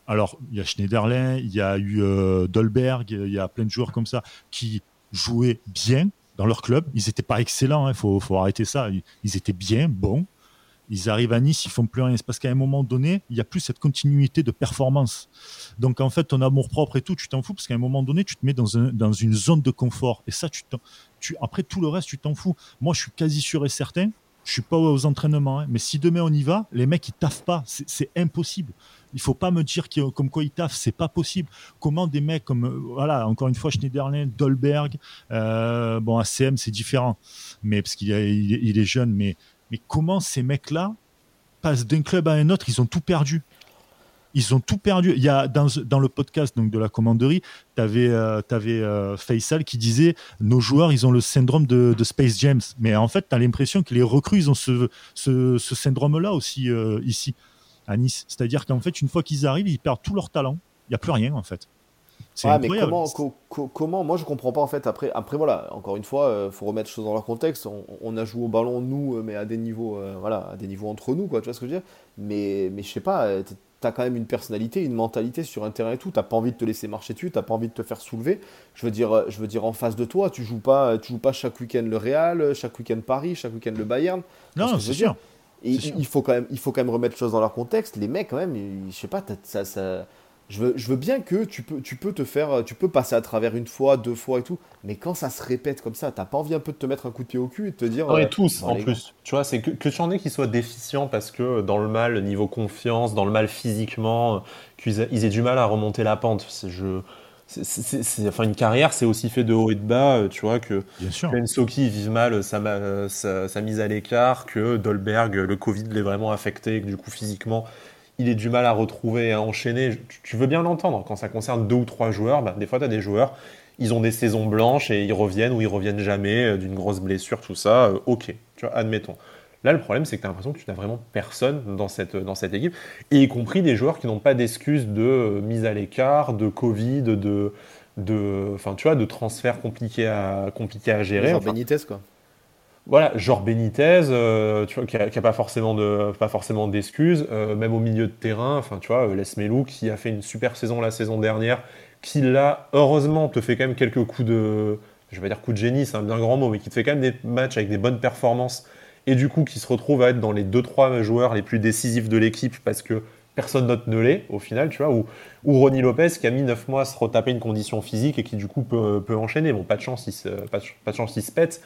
alors, il y a Schneiderlin, il y a eu euh, Dolberg, il y a plein de joueurs comme ça qui jouaient bien dans leur club. Ils n'étaient pas excellents, il hein, faut, arrêter ça. Ils étaient bien, bons. Ils arrivent à Nice, ils font plus rien. C'est parce qu'à un moment donné, il n'y a plus cette continuité de performance. Donc en fait, ton amour propre et tout, tu t'en fous parce qu'à un moment donné, tu te mets dans, une zone de confort. Et ça, tu, après tout le reste, tu t'en fous. Moi, je suis quasi sûr et certain. Je suis pas aux entraînements, hein, mais si demain on y va, les mecs ils taffent pas, c'est impossible. Il faut pas me dire comme quoi c'est pas possible. Comment des mecs comme euh, voilà, encore une fois Schneiderlin, Dolberg, euh, bon ACM c'est différent, mais parce qu'il il, est jeune, mais mais comment ces mecs-là passent d'un club à un autre, ils ont tout perdu. Ils ont tout perdu. Il y a dans, le podcast donc de la commanderie, tu avais, euh, Faisal qui disait nos joueurs, ils ont le syndrome de, Space James. Mais en fait, tu as l'impression que les recrues, ils ont ce syndrome-là aussi ici à Nice. C'est-à-dire qu'en fait, une fois qu'ils arrivent, ils perdent tout leur talent. Il n'y a plus rien en fait. C'est mais comment, comment, moi je comprends pas en fait. Après, après voilà, encore une fois, il euh, faut remettre les choses dans leur contexte. On, a joué au ballon nous, euh, mais à des niveaux, euh, voilà, à des niveaux entre nous, quoi. Tu vois ce que je veux dire? Mais, mais je sais pas. T'as quand même une personnalité, une mentalité sur un terrain et tout. T'as pas envie de te laisser marcher dessus. T'as pas envie de te faire soulever. Je veux dire, je veux dire en face de toi, tu joues pas, tu joues pas chaque week-end le Real, chaque week-end Paris, chaque week-end le Bayern. Non, c'est sûr il, faut quand même, il faut quand même remettre les choses dans leur contexte. Les mecs, quand même, je sais pas, ça, ça, je, veux, je veux bien que tu peux, tu peux te faire, tu peux passer à travers une fois, deux fois et tout, mais quand ça se répète comme ça, t'as pas envie un peu de te mettre un coup de pied au cul et de te dire. Non, et tous, en plus. Tu vois, c'est que, que tu en aies qui soient déficients parce que dans le mal, niveau confiance, dans le mal physiquement, qu'ils aient, du mal à remonter la pente. Je c'est, enfin, une carrière, c'est aussi fait de haut et de bas, euh, tu vois, que Soki vive mal sa, sa, mise à l'écart, que Dolberg, le Covid l'ait vraiment affecté, que du coup, physiquement, il est du mal à retrouver, à enchaîner. Tu, veux bien l'entendre. Quand ça concerne deux ou trois joueurs, bah, des fois, tu as des joueurs, ils ont des saisons blanches et ils reviennent ou ils reviennent jamais euh, d'une grosse blessure, tout ça. Euh, ok, tu vois, admettons. Là, le problème, c'est que tu as l'impression que tu n'as vraiment personne dans cette, dans cette équipe, et y compris des joueurs qui n'ont pas d'excuses de euh, mise à l'écart, de Covid, de, de, enfin, tu vois, de transferts compliqués à, compliqués à gérer. Genre Benitez, quoi. Voilà, genre Benitez, tu vois, qui n'a pas forcément de, pas forcément d'excuses, même au milieu de terrain. Enfin, tu vois, Les Melou qui a fait une super saison la saison dernière qui là, heureusement, te fait quand même quelques coups de, je vais dire coups de génie, c'est un bien grand mot, mais qui te fait quand même des matchs avec des bonnes performances, et du coup qui se retrouve à être dans les 2-3 joueurs les plus décisifs de l'équipe parce que personne d'autre ne l'est au final, tu vois, ou, ou Ronnie Lopez qui a mis 9 mois à se retaper une condition physique et qui du coup peut, enchaîner. Bon, pas de chance, il se, pas, de, chance, il se pète.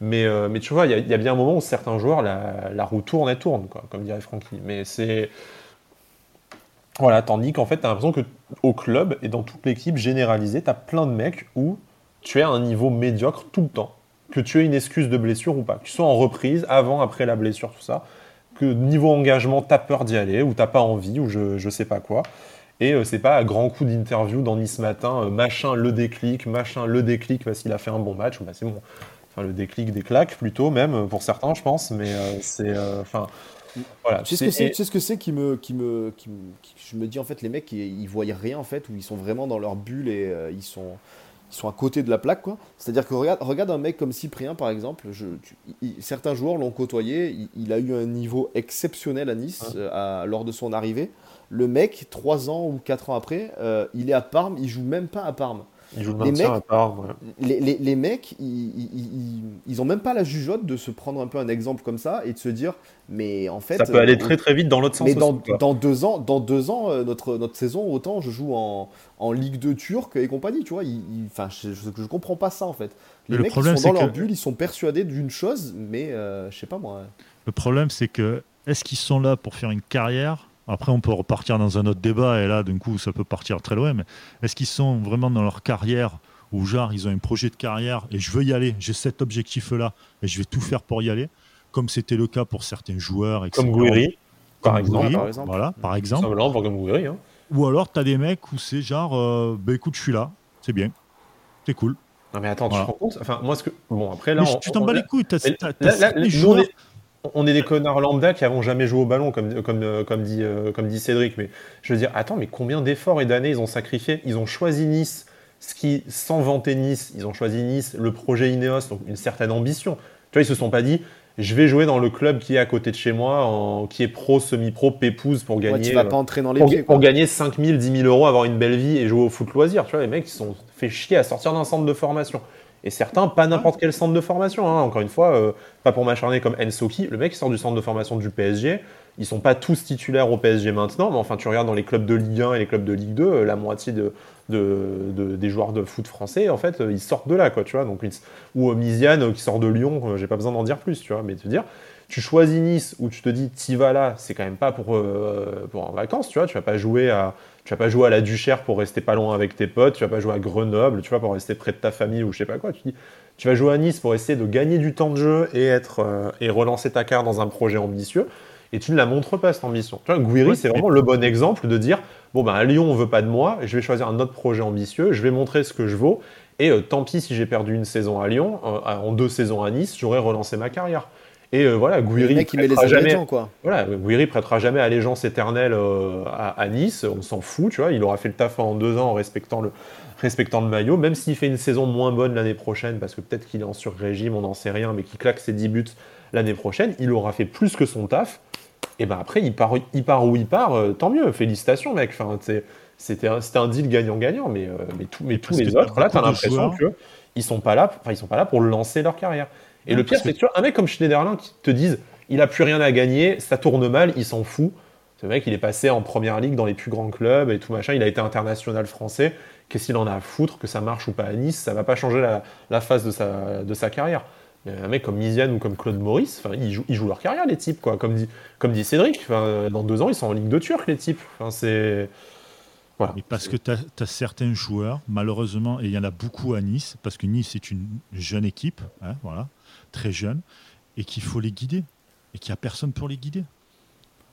Mais, euh, mais tu vois, il y, a bien un moment où certains joueurs, la, roue tourne et tourne, quoi, comme dirait Francky. Mais c'est. Voilà, tandis qu'en fait, tu as l'impression qu'au club et dans toute l'équipe généralisée, tu as plein de mecs où tu es à un niveau médiocre tout le temps. Que tu aies une excuse de blessure ou pas. Que tu sois en reprise, avant, après la blessure, tout ça. Que niveau engagement, tu as peur d'y aller, ou t'as pas envie, ou je, je sais pas quoi. Et euh, c'est pas à grand coup d'interview dans Nice Matin, euh, machin le déclic, machin le déclic parce qu'il a fait un bon match. Bah, c'est bon. Enfin, le déclic des claques plutôt, même, pour certains, je pense. Mais euh, c'est. Enfin. Voilà, tu sais ce que c'est qui me, qui me, qui je me dis en fait les mecs ils, ils voient rien en fait ou ils sont vraiment dans leur bulle et euh, ils sont ils sont à côté de la plaque quoi. C'est-à-dire que regarde, regarde un mec comme Cyprien par exemple, je, certains joueurs l'ont côtoyé, il, a eu un niveau exceptionnel à Nice euh, lors de son arrivée. Le mec, 3 ans ou 4 ans après, euh, il est à Parme, il joue même pas à Parme les mecs, à part, les, les, les, mecs, ils, ils, ont même pas la jugeote de se prendre un peu un exemple comme ça et de se dire, mais en fait. Ça peut aller très très vite dans l'autre sens. Mais dans, dans, deux ans, dans deux ans euh, notre, notre saison, autant je joue en, en Ligue 2 turque et compagnie, tu vois. Enfin, je, je, comprends pas ça en fait. Les mecs, ils sont dans leur bulle, ils sont persuadés d'une chose, mais euh, je sais pas moi. Le problème, c'est que est-ce qu'ils sont là pour faire une carrière après, on peut repartir dans un autre débat, et là, d'un coup, ça peut partir très loin. Mais est-ce qu'ils sont vraiment dans leur carrière, ou genre, ils ont un projet de carrière, et je veux y aller, j'ai cet objectif-là, et je vais tout faire pour y aller, comme c'était le cas pour certains joueurs. Comme Gouiri, par, exemple. Voilà, par exemple. comme Gouiri, hein. Ou alors, tu as des mecs où c'est genre, euh, bah, écoute, je suis là, c'est bien, c'est cool. Non mais attends, tu te rends compte? Enfin, moi, ce que... Bon, après, là... tu t'en bats les couilles, t'as, on est des connards lambda qui n'avons jamais joué au ballon, comme, comme, comme, dit, euh, comme dit Cédric. Mais je veux dire, attends, mais combien d'efforts et d'années ils ont sacrifié Ils ont choisi Nice, ce qui, sans vanter Nice, ils ont choisi Nice, le projet Ineos, donc une certaine ambition. Tu vois, ils se sont pas dit, je vais jouer dans le club qui est à côté de chez moi, en, qui est pro, semi-pro, pépouse pour gagner. tu vas pas entrer dans les pour, pieds. Pour gagner 5 000, 10 000 euros, avoir une belle vie et jouer au foot loisir. Tu vois, les mecs, ils se sont fait chier à sortir d'un centre de formation. Et certains, pas n'importe quel centre de formation. Hein. Encore une fois, euh, pas pour m'acharner comme Ensoki. Le mec, il sort du centre de formation du PSG. Ils sont pas tous titulaires au PSG maintenant, mais enfin, tu regardes dans les clubs de Ligue 1 et les clubs de Ligue 2, euh, la moitié de, des joueurs de foot français, en fait, euh, ils sortent de là, quoi, tu vois. Donc, ou Misiane qui sort de Lyon, j'ai pas besoin d'en dire plus, tu vois. Mais te dire, tu choisis Nice où tu te dis, t'y vas là, c'est quand même pas pour, pour en vacances, tu vois. Tu vas pas jouer à tu vas pas jouer à la Duchère pour rester pas loin avec tes potes, tu vas pas jouer à Grenoble, tu vas pour rester près de ta famille ou je sais pas quoi. Tu, dis, tu vas jouer à Nice pour essayer de gagner du temps de jeu et, être, euh, et relancer ta carte dans un projet ambitieux. Et tu ne la montres pas, cette ambition. Tu vois, Guiri, c'est vraiment le bon exemple de dire bon, ben, à Lyon, on veut pas de moi, je vais choisir un autre projet ambitieux, je vais montrer ce que je vaux. Et euh, tant pis si j'ai perdu une saison à Lyon, euh, en deux saisons à Nice, j'aurais relancé ma carrière. Et euh, voilà, Guiri prêtera jamais, quoi. Voilà, Guiri prêtera jamais allégeance éternelle euh, à, Nice. On s'en fout, tu vois. Il aura fait le taf en deux ans en respectant le, respectant le maillot, même s'il fait une saison moins bonne l'année prochaine, parce que peut-être qu'il est en sur-régime, on n'en sait rien, mais qu'il claque ses 10 buts l'année prochaine, il aura fait plus que son taf. Et ben après, il part, il part où il part, euh, tant mieux. Félicitations, mec. Enfin, c'était un, un deal gagnant-gagnant, mais, mais, mais tous les autres, là, tu as l'impression qu'ils sont pas là, ils sont pas là pour lancer leur carrière. Et le pire, c'est que tu vois, un mec comme Schneiderlin qui te dise il a plus rien à gagner, ça tourne mal, il s'en fout. Ce mec, il est passé en première ligue dans les plus grands clubs et tout machin. Il a été international français. Qu'est-ce qu'il en a à foutre que ça marche ou pas à Nice? Ça va pas changer la, la phase de sa, de sa carrière. Mais un mec comme Misiane ou comme Claude Maurice, ils jouent, ils jouent leur carrière, les types. Quoi. Comme, dit, comme dit Cédric, dans deux ans, ils sont en Ligue de Turc, les types. c'est. Voilà. parce que tu as, certains joueurs, malheureusement, et il y en a beaucoup à Nice, parce que Nice est une jeune équipe, hein, voilà, très jeunes et qu'il faut les guider et qu'il n'y a personne pour les guider.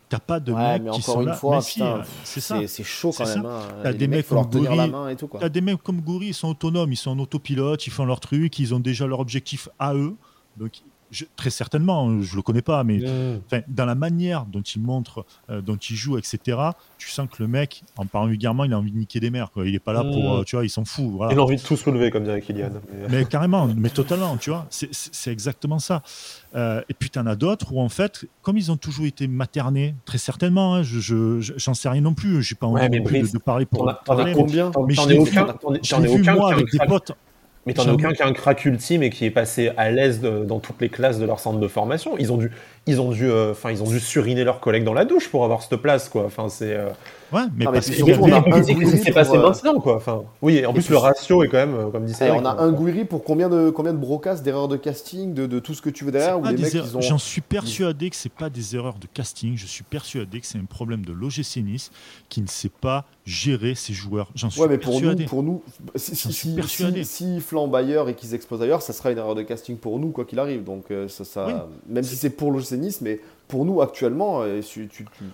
T'as pas de mecs qui sont là. Fois, c'est ça. C'est chaud quand même. Hein. T'as des mecs comme Goury. T'as des mecs comme Goury, ils sont autonomes, ils sont en autopilote, ils font leur truc, ils ont déjà leur objectif à eux. Donc très certainement, je le connais pas, mais dans la manière dont il montre, euh, dont il joue, etc., tu sens que le mec, en parlant vulgairement, il a envie de niquer des mers. Quoi. Il est pas là pour, euh, tu vois, il s'en fout. Il a envie de tout soulever, comme dirait Kylian. Mais, carrément, mais totalement, tu vois, c'est exactement ça. Euh, et puis tu en as d'autres où en fait, comme ils ont toujours été maternés, très certainement, hein, je j'en sais rien non plus, j'ai pas envie de, parler pour. parler, combien Mais j'en ai aucun, j'en ai aucun moi avec des potes mais t'en as aucun qui a un crack ultime et qui est passé à l'aise dans toutes les classes de leur centre de formation. Ils ont dû, ils ont dû, euh, ils ont dû suriner leurs collègues dans la douche pour avoir cette place, quoi. Enfin, c'est. Euh, ouais, mais parce. C'est passé maintenant, quoi. Enfin, oui. En plus, le ratio est quand même, euh, comme dit On a un Gouiri pour combien de combien de brocasses, d'erreurs de casting, de, de, tout ce que tu veux derrière. Er- j'en suis persuadé que c'est pas des erreurs de casting. Je suis persuadé que c'est un problème de l'OGC Nice qui ne sait pas gérer ses joueurs. J'en suis ouais, mais pour persuadé. Nous, pour nous, si, si, si, si flambent ailleurs et qu'ils explosent ailleurs, ça sera une erreur de casting pour nous, quoi qu'il arrive. Donc, ça, ça même si c'est pour l'OGC Nice, mais pour nous actuellement, euh,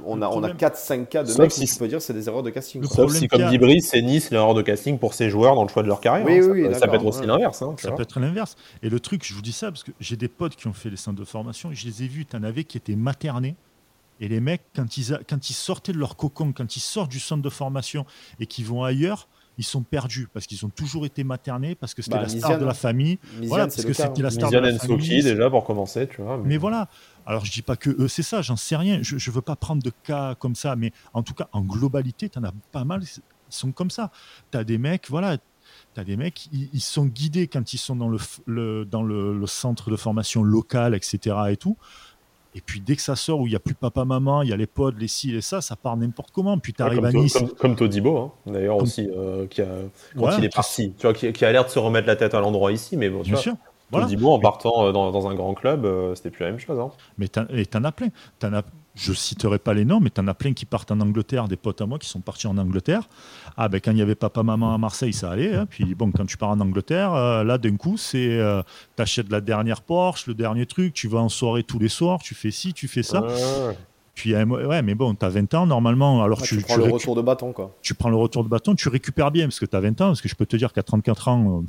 on, a, on a 4-5 cas de mecs si tu peux dire c'est des erreurs de casting. Sauf si, comme dit Brice, c'est Nice l'erreur de casting pour ses joueurs dans le choix de leur carrière. Oui, hein. oui, ça, peut, être aussi l'inverse. Hein, ça peut être l'inverse. Et le truc, je vous dis ça parce que j'ai des potes qui ont fait les centres de formation, je les ai vus, tu en avais qui étaient maternés. Et les mecs, quand ils, quand ils sortaient de leur cocon, quand ils sortent du centre de formation et qu'ils vont ailleurs, ils sont perdus parce qu'ils ont toujours été maternés, parce que c'était bah, la star de la famille. voilà, parce que c'était la star de la famille. déjà pour commencer, tu vois. Mais, voilà. Alors je dis pas que eux c'est ça, j'en sais rien. Je, ne veux pas prendre de cas comme ça, mais en tout cas en globalité, tu en as pas mal. Ils sont comme ça. Tu as des mecs, voilà. Tu as des mecs, ils, sont guidés quand ils sont dans le, dans le, centre de formation local, etc. et tout. Et puis dès que ça sort où il n'y a plus papa, maman, il y a les pods, les ci, les ça, ça part n'importe comment. Puis tu arrives à Nice. Comme, comme Todibo, hein, d'ailleurs aussi, euh, qui a, quand il est parti, tu vois, qui, a l'air de se remettre la tête à l'endroit ici, mais bon, tu Bien sûr. Todibo, en partant euh, dans, dans, un grand club, euh, c'était plus la même chose. Hein. Mais t'en as plein. En as, je citerai pas les noms, mais tu en as plein qui partent en Angleterre, des potes à moi qui sont partis en Angleterre. Ah ben quand il n'y avait papa, maman à Marseille, ça allait. Hein. Puis bon, quand tu pars en Angleterre, euh, là d'un coup, c'est euh, tu achètes la dernière Porsche, le dernier truc, tu vas en soirée tous les soirs, tu fais ci, tu fais ça. Puis ouais, mais bon, tu as 20 ans normalement, alors tu, prends le retour de bâton quoi. Tu prends le retour de bâton, tu récupères bien parce que tu as 20 ans, parce que je peux te dire qu'à 34 ans,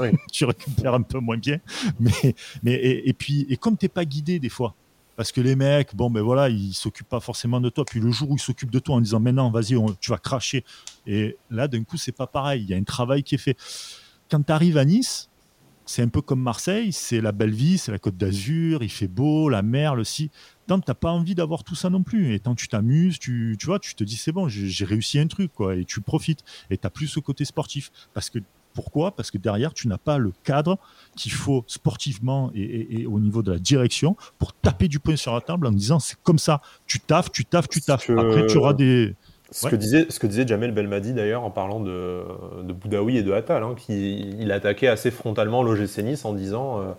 euh, tu récupères un peu moins bien. Mais, mais et, puis et comme t'es pas guidé des fois, parce que les mecs, bon, ben voilà, ils s'occupent pas forcément de toi. Puis le jour où ils s'occupent de toi en disant, maintenant, vas-y, tu vas cracher. Et là, d'un coup, c'est pas pareil. Il y a un travail qui est fait. Quand tu arrives à Nice, c'est un peu comme Marseille, c'est la belle vie, c'est la côte d'Azur, il fait beau, la mer, le si. N'as pas envie d'avoir tout ça non plus. Et tant tu t'amuses, tu, tu vois, tu te dis c'est bon, j'ai réussi un truc, quoi, et tu profites. Et tu n'as plus ce côté sportif. Parce que pourquoi? Parce que derrière, tu n'as pas le cadre qu'il faut sportivement et, au niveau de la direction pour taper du poing sur la table en disant c'est comme ça, tu taffes, tu taffes, tu taffes. Après, tu auras des. Ce, que disait, ce que disait Jamel Belmadi d'ailleurs en parlant de, de Boudaoui et de Attal, hein, qui il attaquait assez frontalement l'OGC Nice en disant euh,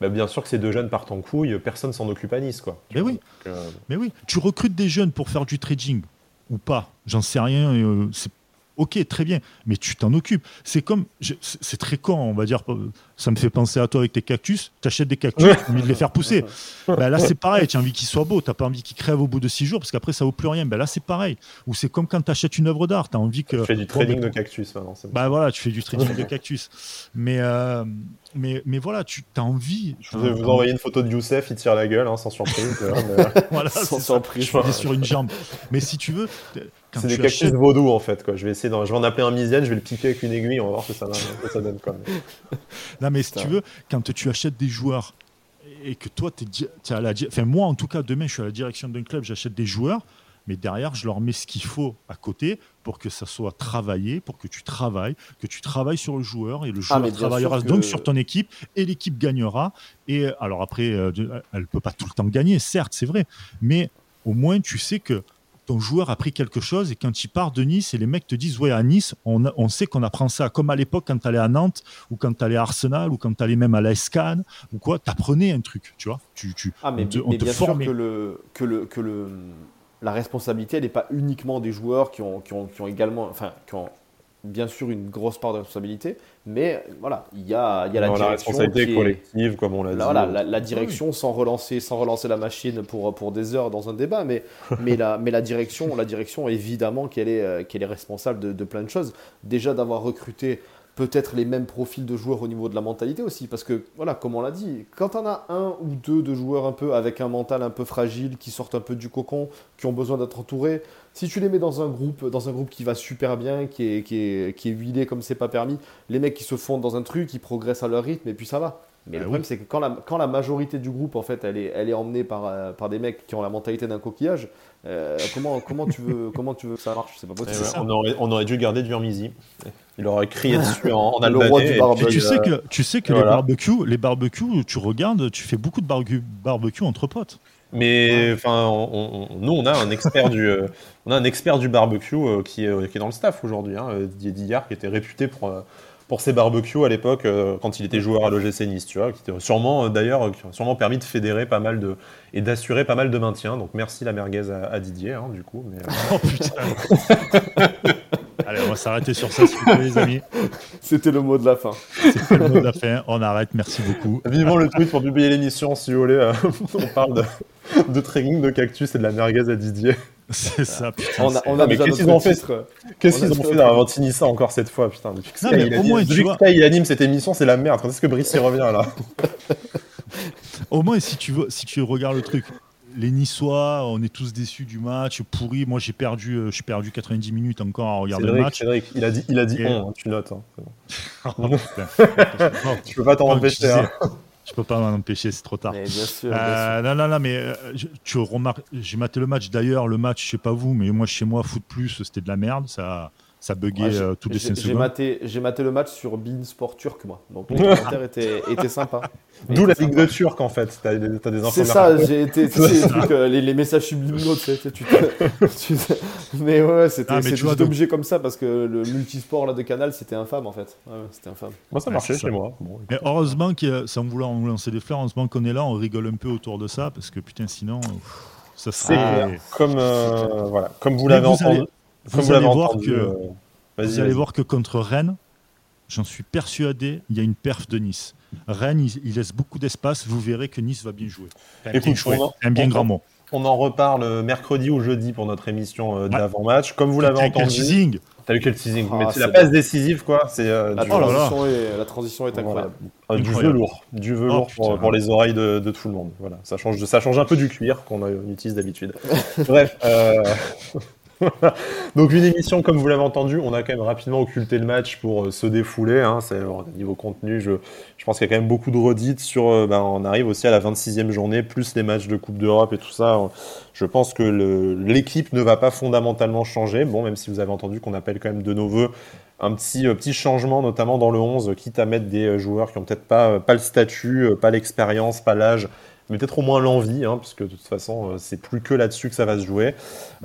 bah, bien sûr que ces deux jeunes partent en couille, personne s'en occupe à Nice. Quoi. Mais oui. Euh, Mais oui, tu recrutes des jeunes pour faire du trading ou pas, j'en sais rien. Euh, c'est Ok, très bien, mais tu t'en occupes. C'est comme, c'est très con, on va dire. Ça me fait penser à toi avec tes cactus. Tu achètes des cactus, tu as envie de les faire pousser. Ben là, c'est pareil. Tu as envie qu'ils soient beaux. Tu n'as pas envie qu'ils crèvent au bout de six jours parce qu'après, ça vaut plus rien. Ben là, c'est pareil. Ou c'est comme quand tu achètes une œuvre d'art. Tu as envie que. Tu fais du trading de cactus maintenant. Bah voilà, tu fais du trading de cactus. Mais, euh, mais, mais voilà, tu as envie. Je vais vous envoyer une photo de Youssef, il tire la gueule, hein, sans surprise. voilà, sans surprise. Je sur une jambe. Mais si tu veux, c'est des cactus vaudou en fait. Quoi. Je vais essayer je vais en appeler un misienne, je vais le piquer avec une aiguille, on va voir ce que ça, ça donne. Quoi. non, mais si tu veux, quand tu achètes des joueurs et que toi, tu es, à la. Enfin, moi en tout cas, demain, je suis à la direction d'un club, j'achète des joueurs, mais derrière, je leur mets ce qu'il faut à côté pour que ça soit travaillé, pour que tu travailles, que tu travailles sur le joueur et le ah, joueur travaillera donc sur ton équipe et l'équipe gagnera. Et alors après, euh, elle ne peut pas tout le temps gagner, certes, c'est vrai, mais au moins tu sais que ton joueur a pris quelque chose et quand il part de Nice et les mecs te disent ouais à Nice on, on sait qu'on apprend ça. Comme à l'époque quand tu allais à Nantes ou quand tu allais à Arsenal ou quand tu allais même à la Escan ou quoi t'apprenais un truc tu vois. Tu, tu ah mais, on te, bien sûr que le que le que le la responsabilité elle n'est pas uniquement des joueurs qui ont, qui ont, qui ont également enfin qui ont bien sûr une grosse part de responsabilité, mais voilà, il y a, il y a la direction. responsabilité qui est- collective, comme on l'a dit. la, voilà, la, la direction sans relancer, sans relancer la machine pour, pour des heures dans un débat, mais, mais, la, mais la direction, la direction évidemment qu'elle est, euh, qu'elle est responsable de, de plein de choses. Déjà d'avoir recruté peut-être les mêmes profils de joueurs au niveau de la mentalité aussi, parce que voilà, comme on l'a dit, quand on a un ou deux de joueurs un peu avec un mental un peu fragile, qui sortent un peu du cocon, qui ont besoin d'être entourés, si tu les mets dans un groupe, dans un groupe qui va super bien, qui est, qui est, qui est huilé comme c'est pas permis, les mecs qui se fondent dans un truc, ils progressent à leur rythme et puis ça va. Mais le Bah problème, c'est que quand la, quand la majorité du groupe, en fait, elle est, elle est emmenée par, euh, par des mecs qui ont la mentalité d'un coquillage, euh, comment, comment, tu veux, comment tu veux que ça marche? C'est pas Eh possible. ouais, on, aurait, on aurait dû garder Durmizy. Il aurait crié dessus en, en Le roi du barbecue. tu euh, sais que, tu sais que voilà. les barbecues, les barbecues, tu regardes, tu fais beaucoup de barbecues barbecue entre potes. Mais enfin, on- on- on- nous, on a un expert du, euh, on a un expert du barbecue euh, qui, est, euh, qui est dans le staff aujourd'hui, hein, euh, Didier Dillard, qui était réputé pour, euh, pour ses barbecues à l'époque euh, quand il était joueur à l'OGC Nice, tu vois, qui était sûrement euh, d'ailleurs, qui a sûrement permis de fédérer pas mal de et d'assurer pas mal de maintien. Donc merci la merguez à, à Didier, hein, du coup. Mais, euh, Oh putain. Allez, on va s'arrêter sur ça, s'il vous plaît, les amis. C'était le mot de la fin. C'est le mot de la fin. On arrête. Merci beaucoup. Vivement le tweet pour publier l'émission, si vous voulez. euh, on parle de, de training de cactus et de la merguez à Didier. C'est ça, putain. On a, on a mais qu'est-ce qu'ils ont fait. Qu'est-ce qu'ils ont fait ça encore cette fois, putain Depuis que Non, Sky, mais il moins, tu depuis que vois- Sky, il anime cette émission, c'est la merde. Quand est-ce que Brice y revient là Au moins, si tu, veux, si tu regardes le truc, les Niçois, on est tous déçus du match, pourri. Moi, j'ai perdu, euh, j'ai perdu 90 minutes encore à regarder le match. Cédric, il a dit, il a dit Et- on, hein, tu notes. hein. Oh, putain. Non, Tu peux pas t'en empêcher. hein. Je peux pas m'en empêcher, c'est trop tard. Mais bien sûr, bien sûr. Euh, non, non, non, mais euh, je- tu remarques, j'ai maté le match. D'ailleurs, le match, je sais pas vous, mais moi, chez moi, Foot Plus, c'était de la merde. Ça, ça buguait Ouais, j'ai- euh, toutes les j'ai- 5 J'ai maté, j'ai maté le match sur Bein Sport turc, moi. Donc les commentaires étaient, étaient sympas. D'où la Ligue de Turc en fait. T'as des, t'as des infos. C'est ça, j'ai été. trucs, euh, les, les messages subliminaux, tu sais, tu te- tu te- Mais ouais, c'était Ah, juste donc- obligé comme ça parce que le multisport là, de Canal, c'était infâme en fait. Ouais, c'était infâme. Moi ça marchait chez moi. Bon, Mais heureusement, que, sans vouloir en lancer des fleurs, heureusement qu'on est là, on rigole un peu autour de ça, parce que putain, sinon, pff, ça c'est serait. clair. Comme, euh, voilà, comme vous Mais l'avez vous entendu. allez- vous allez voir entendu. que- euh, Vous allez voir que contre Rennes, j'en suis persuadé, il y a une perf de Nice. Rennes, il, il laisse beaucoup d'espace, vous verrez que Nice va bien jouer. Écoute, bien jouer, on en- un bien on grand en- mot. On en reparle mercredi ou jeudi pour notre émission euh, d'avant-match. Comme vous l'avez entendu. teasing T'as eu quel teasing Ah, Mais la passe décisive quoi. C'est euh, La, du- Oh la transition est incroyable. Euh, du Incroyable. velours, du velours Oh, pour, putain. pour les oreilles de, de tout le monde. Voilà, ça change, de- ça change un peu du cuir qu'on utilise d'habitude. Bref, euh, donc une émission comme vous l'avez entendu, on a quand même rapidement occulté le match pour euh, se défouler. Hein, euh, niveau contenu, je, pense qu'il y a quand même beaucoup de redites sur. euh, ben, on arrive aussi à la 26e journée, plus les matchs de Coupe d'Europe et tout ça. Je pense que l'équipe ne va pas fondamentalement changer. Bon, même si vous avez entendu qu'on appelle quand même de nos voeux un petit, euh, petit changement, notamment dans le 11, quitte à mettre des euh, joueurs qui ont peut-être pas, euh, pas le statut, euh, pas l'expérience, pas l'âge, mais peut-être au moins l'envie, hein, puisque de toute façon, euh, c'est plus que là-dessus que ça va se jouer.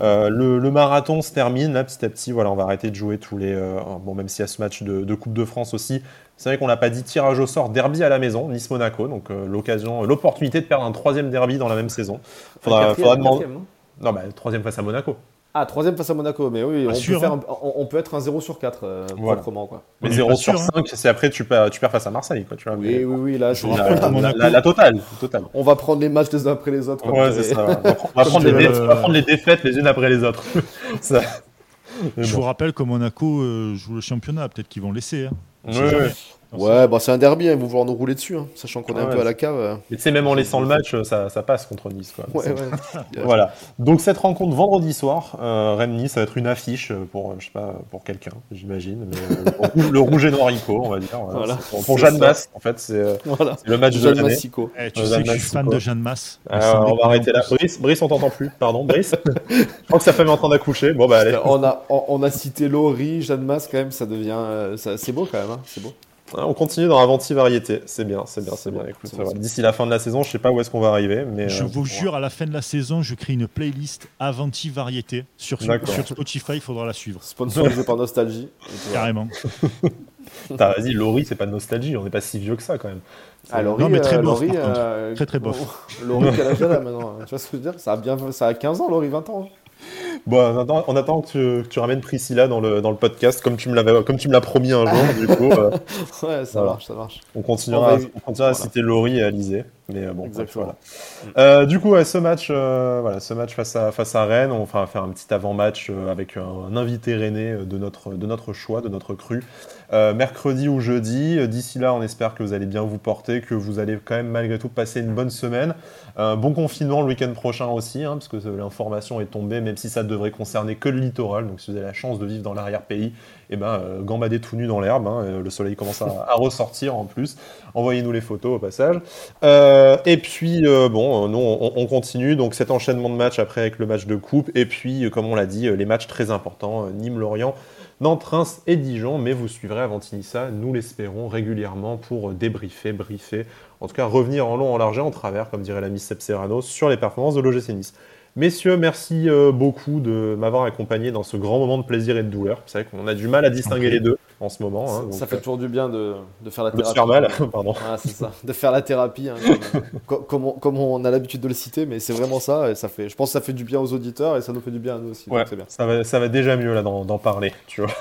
Euh, le, le marathon se termine, là, petit à petit, voilà, on va arrêter de jouer tous les... euh, bon, même s'il y a ce match de, de Coupe de France aussi, c'est vrai qu'on l'a pas dit, tirage au sort, derby à la maison, Nice-Monaco, donc euh, l'occasion, l'opportunité de perdre un troisième derby dans la même saison. Faudra, faudra demander... Non, bah, troisième face à Monaco. Ah, troisième face à Monaco, mais oui, on, sûr, peut, faire hein. un, on, on peut être un 0 sur 4, euh, Voilà. proprement, quoi. Mais On est 0 pas sur sûr, hein. 5, c'est après tu perds, tu perds face à Marseille, quoi, tu vois. Oui, mais- oui, oui, là, Je La, la- la- la totale, totale. on va prendre les matchs les uns après les autres. comme Ouais, c'est ça. On va, prendre- on va Comme prendre les, tu dé- veux. on va prendre les défaites les unes après les autres. Ça- Je bon. vous rappelle que Monaco euh, joue le championnat, peut-être qu'ils vont laisser. hein. Ouais, ouais. Ouais, bah c'est un derby, hein, ils vont vouloir nous rouler dessus, hein, sachant qu'on est Ah un ouais, peu à la cave. euh. Mais tu sais, même en laissant le match, ça, ça passe contre Nice. Quoi. Ouais, ouais. Voilà. Donc cette rencontre vendredi soir, euh, Rennes-Nice, ça va être une affiche pour, euh, je sais pas, pour quelqu'un, j'imagine. mais, euh, le, rouge- le rouge et noir Ico, on va dire. Voilà. Pour, Jeanne. Masse, en fait, c'est euh, Voilà. le match de l'année. Eh, tu Euh, sais que je suis fan de Jeanne Masse. Euh, on va arrêter là. Brice, Brice, on t'entend plus. Pardon, Brice. je crois que sa femme est en train d'accoucher. Bon, bah allez. On a, on, a cité Laurie, Jeanne Masse, quand même, ça devient. euh, c'est beau quand même, hein, c'est beau. Ah, On continue dans Avanti Variété. C'est bien, c'est bien, c'est bien. D'ici la fin de la saison, je sais pas où est-ce qu'on va arriver, mais Je euh, vous jure, à la fin de la saison, je crée une playlist Avanti Variété sur, D'accord. sur Spotify, il faudra la suivre. Sponsorisé par Nostalgie. Carrément. Vas-y, Laurie, c'est pas de nostalgie, on n'est pas si vieux que ça quand même. Ah, Laurie, Non, mais très euh, bof, Laurie, par euh, Très, très bof. Laurie, quel âge elle a maintenant hein Tu vois ce que je veux dire? Ça a, bien, ça a 15 ans, Laurie, 20 ans. hein. Bon, on attend, que, tu, ramènes Priscilla dans le, dans le podcast, comme tu me l'avais, comme tu me l'as promis un jour. du coup, euh, ouais, ça marche, ça marche. On continuera, on, continuera à citer Laurie et Alizé. Mais euh, bon, voilà. Euh, du coup, ce match, voilà, ce match face à face à Rennes, on va faire un petit avant-match avec un, invité rennais de notre de notre choix, de notre cru. Mercredi ou jeudi. D'ici là, on espère que vous allez bien vous porter, que vous allez quand même malgré tout passer une bonne semaine. bon confinement le week-end prochain aussi, hein, parce que l'information est tombée, même si ça devrait concerner que le littoral. Donc si vous avez la chance de vivre dans l'arrière-pays, eh ben, euh, gambader tout nu dans l'herbe, hein, euh, le soleil commence à, ressortir en plus. Envoyez-nous les photos au passage. Euh, et puis, bon, nous, on, continue. Donc cet enchaînement de matchs après avec le match de coupe. Et puis, comme on l'a dit, les matchs très importants, Nîmes-Lorient. Nantes, Reims et Dijon, mais vous suivrez avant Tinissa, nous l'espérons, régulièrement pour débriefer, briefer, en tout cas revenir en long, en large et en travers, comme dirait l'ami Seb Serrano, sur les performances de l'OGC Nice. Messieurs, merci euh, beaucoup de m'avoir accompagné dans ce grand moment de plaisir et de douleur. C'est vrai qu'on a du mal à distinguer les deux en ce moment. Hein, ça, fait toujours du bien de, faire la thérapie. De faire mal, pardon. c'est ça, de faire la thérapie, hein, comme, on, a l'habitude de le citer, mais c'est vraiment ça. Et ça fait, je pense que ça fait du bien aux auditeurs et ça nous fait du bien à nous aussi. Ouais, Ça, va, ça va déjà mieux là d'en parler, tu vois.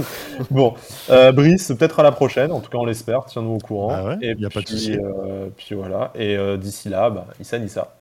bon, euh, Brice, peut-être à la prochaine. En tout cas, on l'espère. Tiens-nous au courant. Ah ouais, et a pas de souci. Euh, puis voilà. Et d'ici là, bah, Issa Nissa.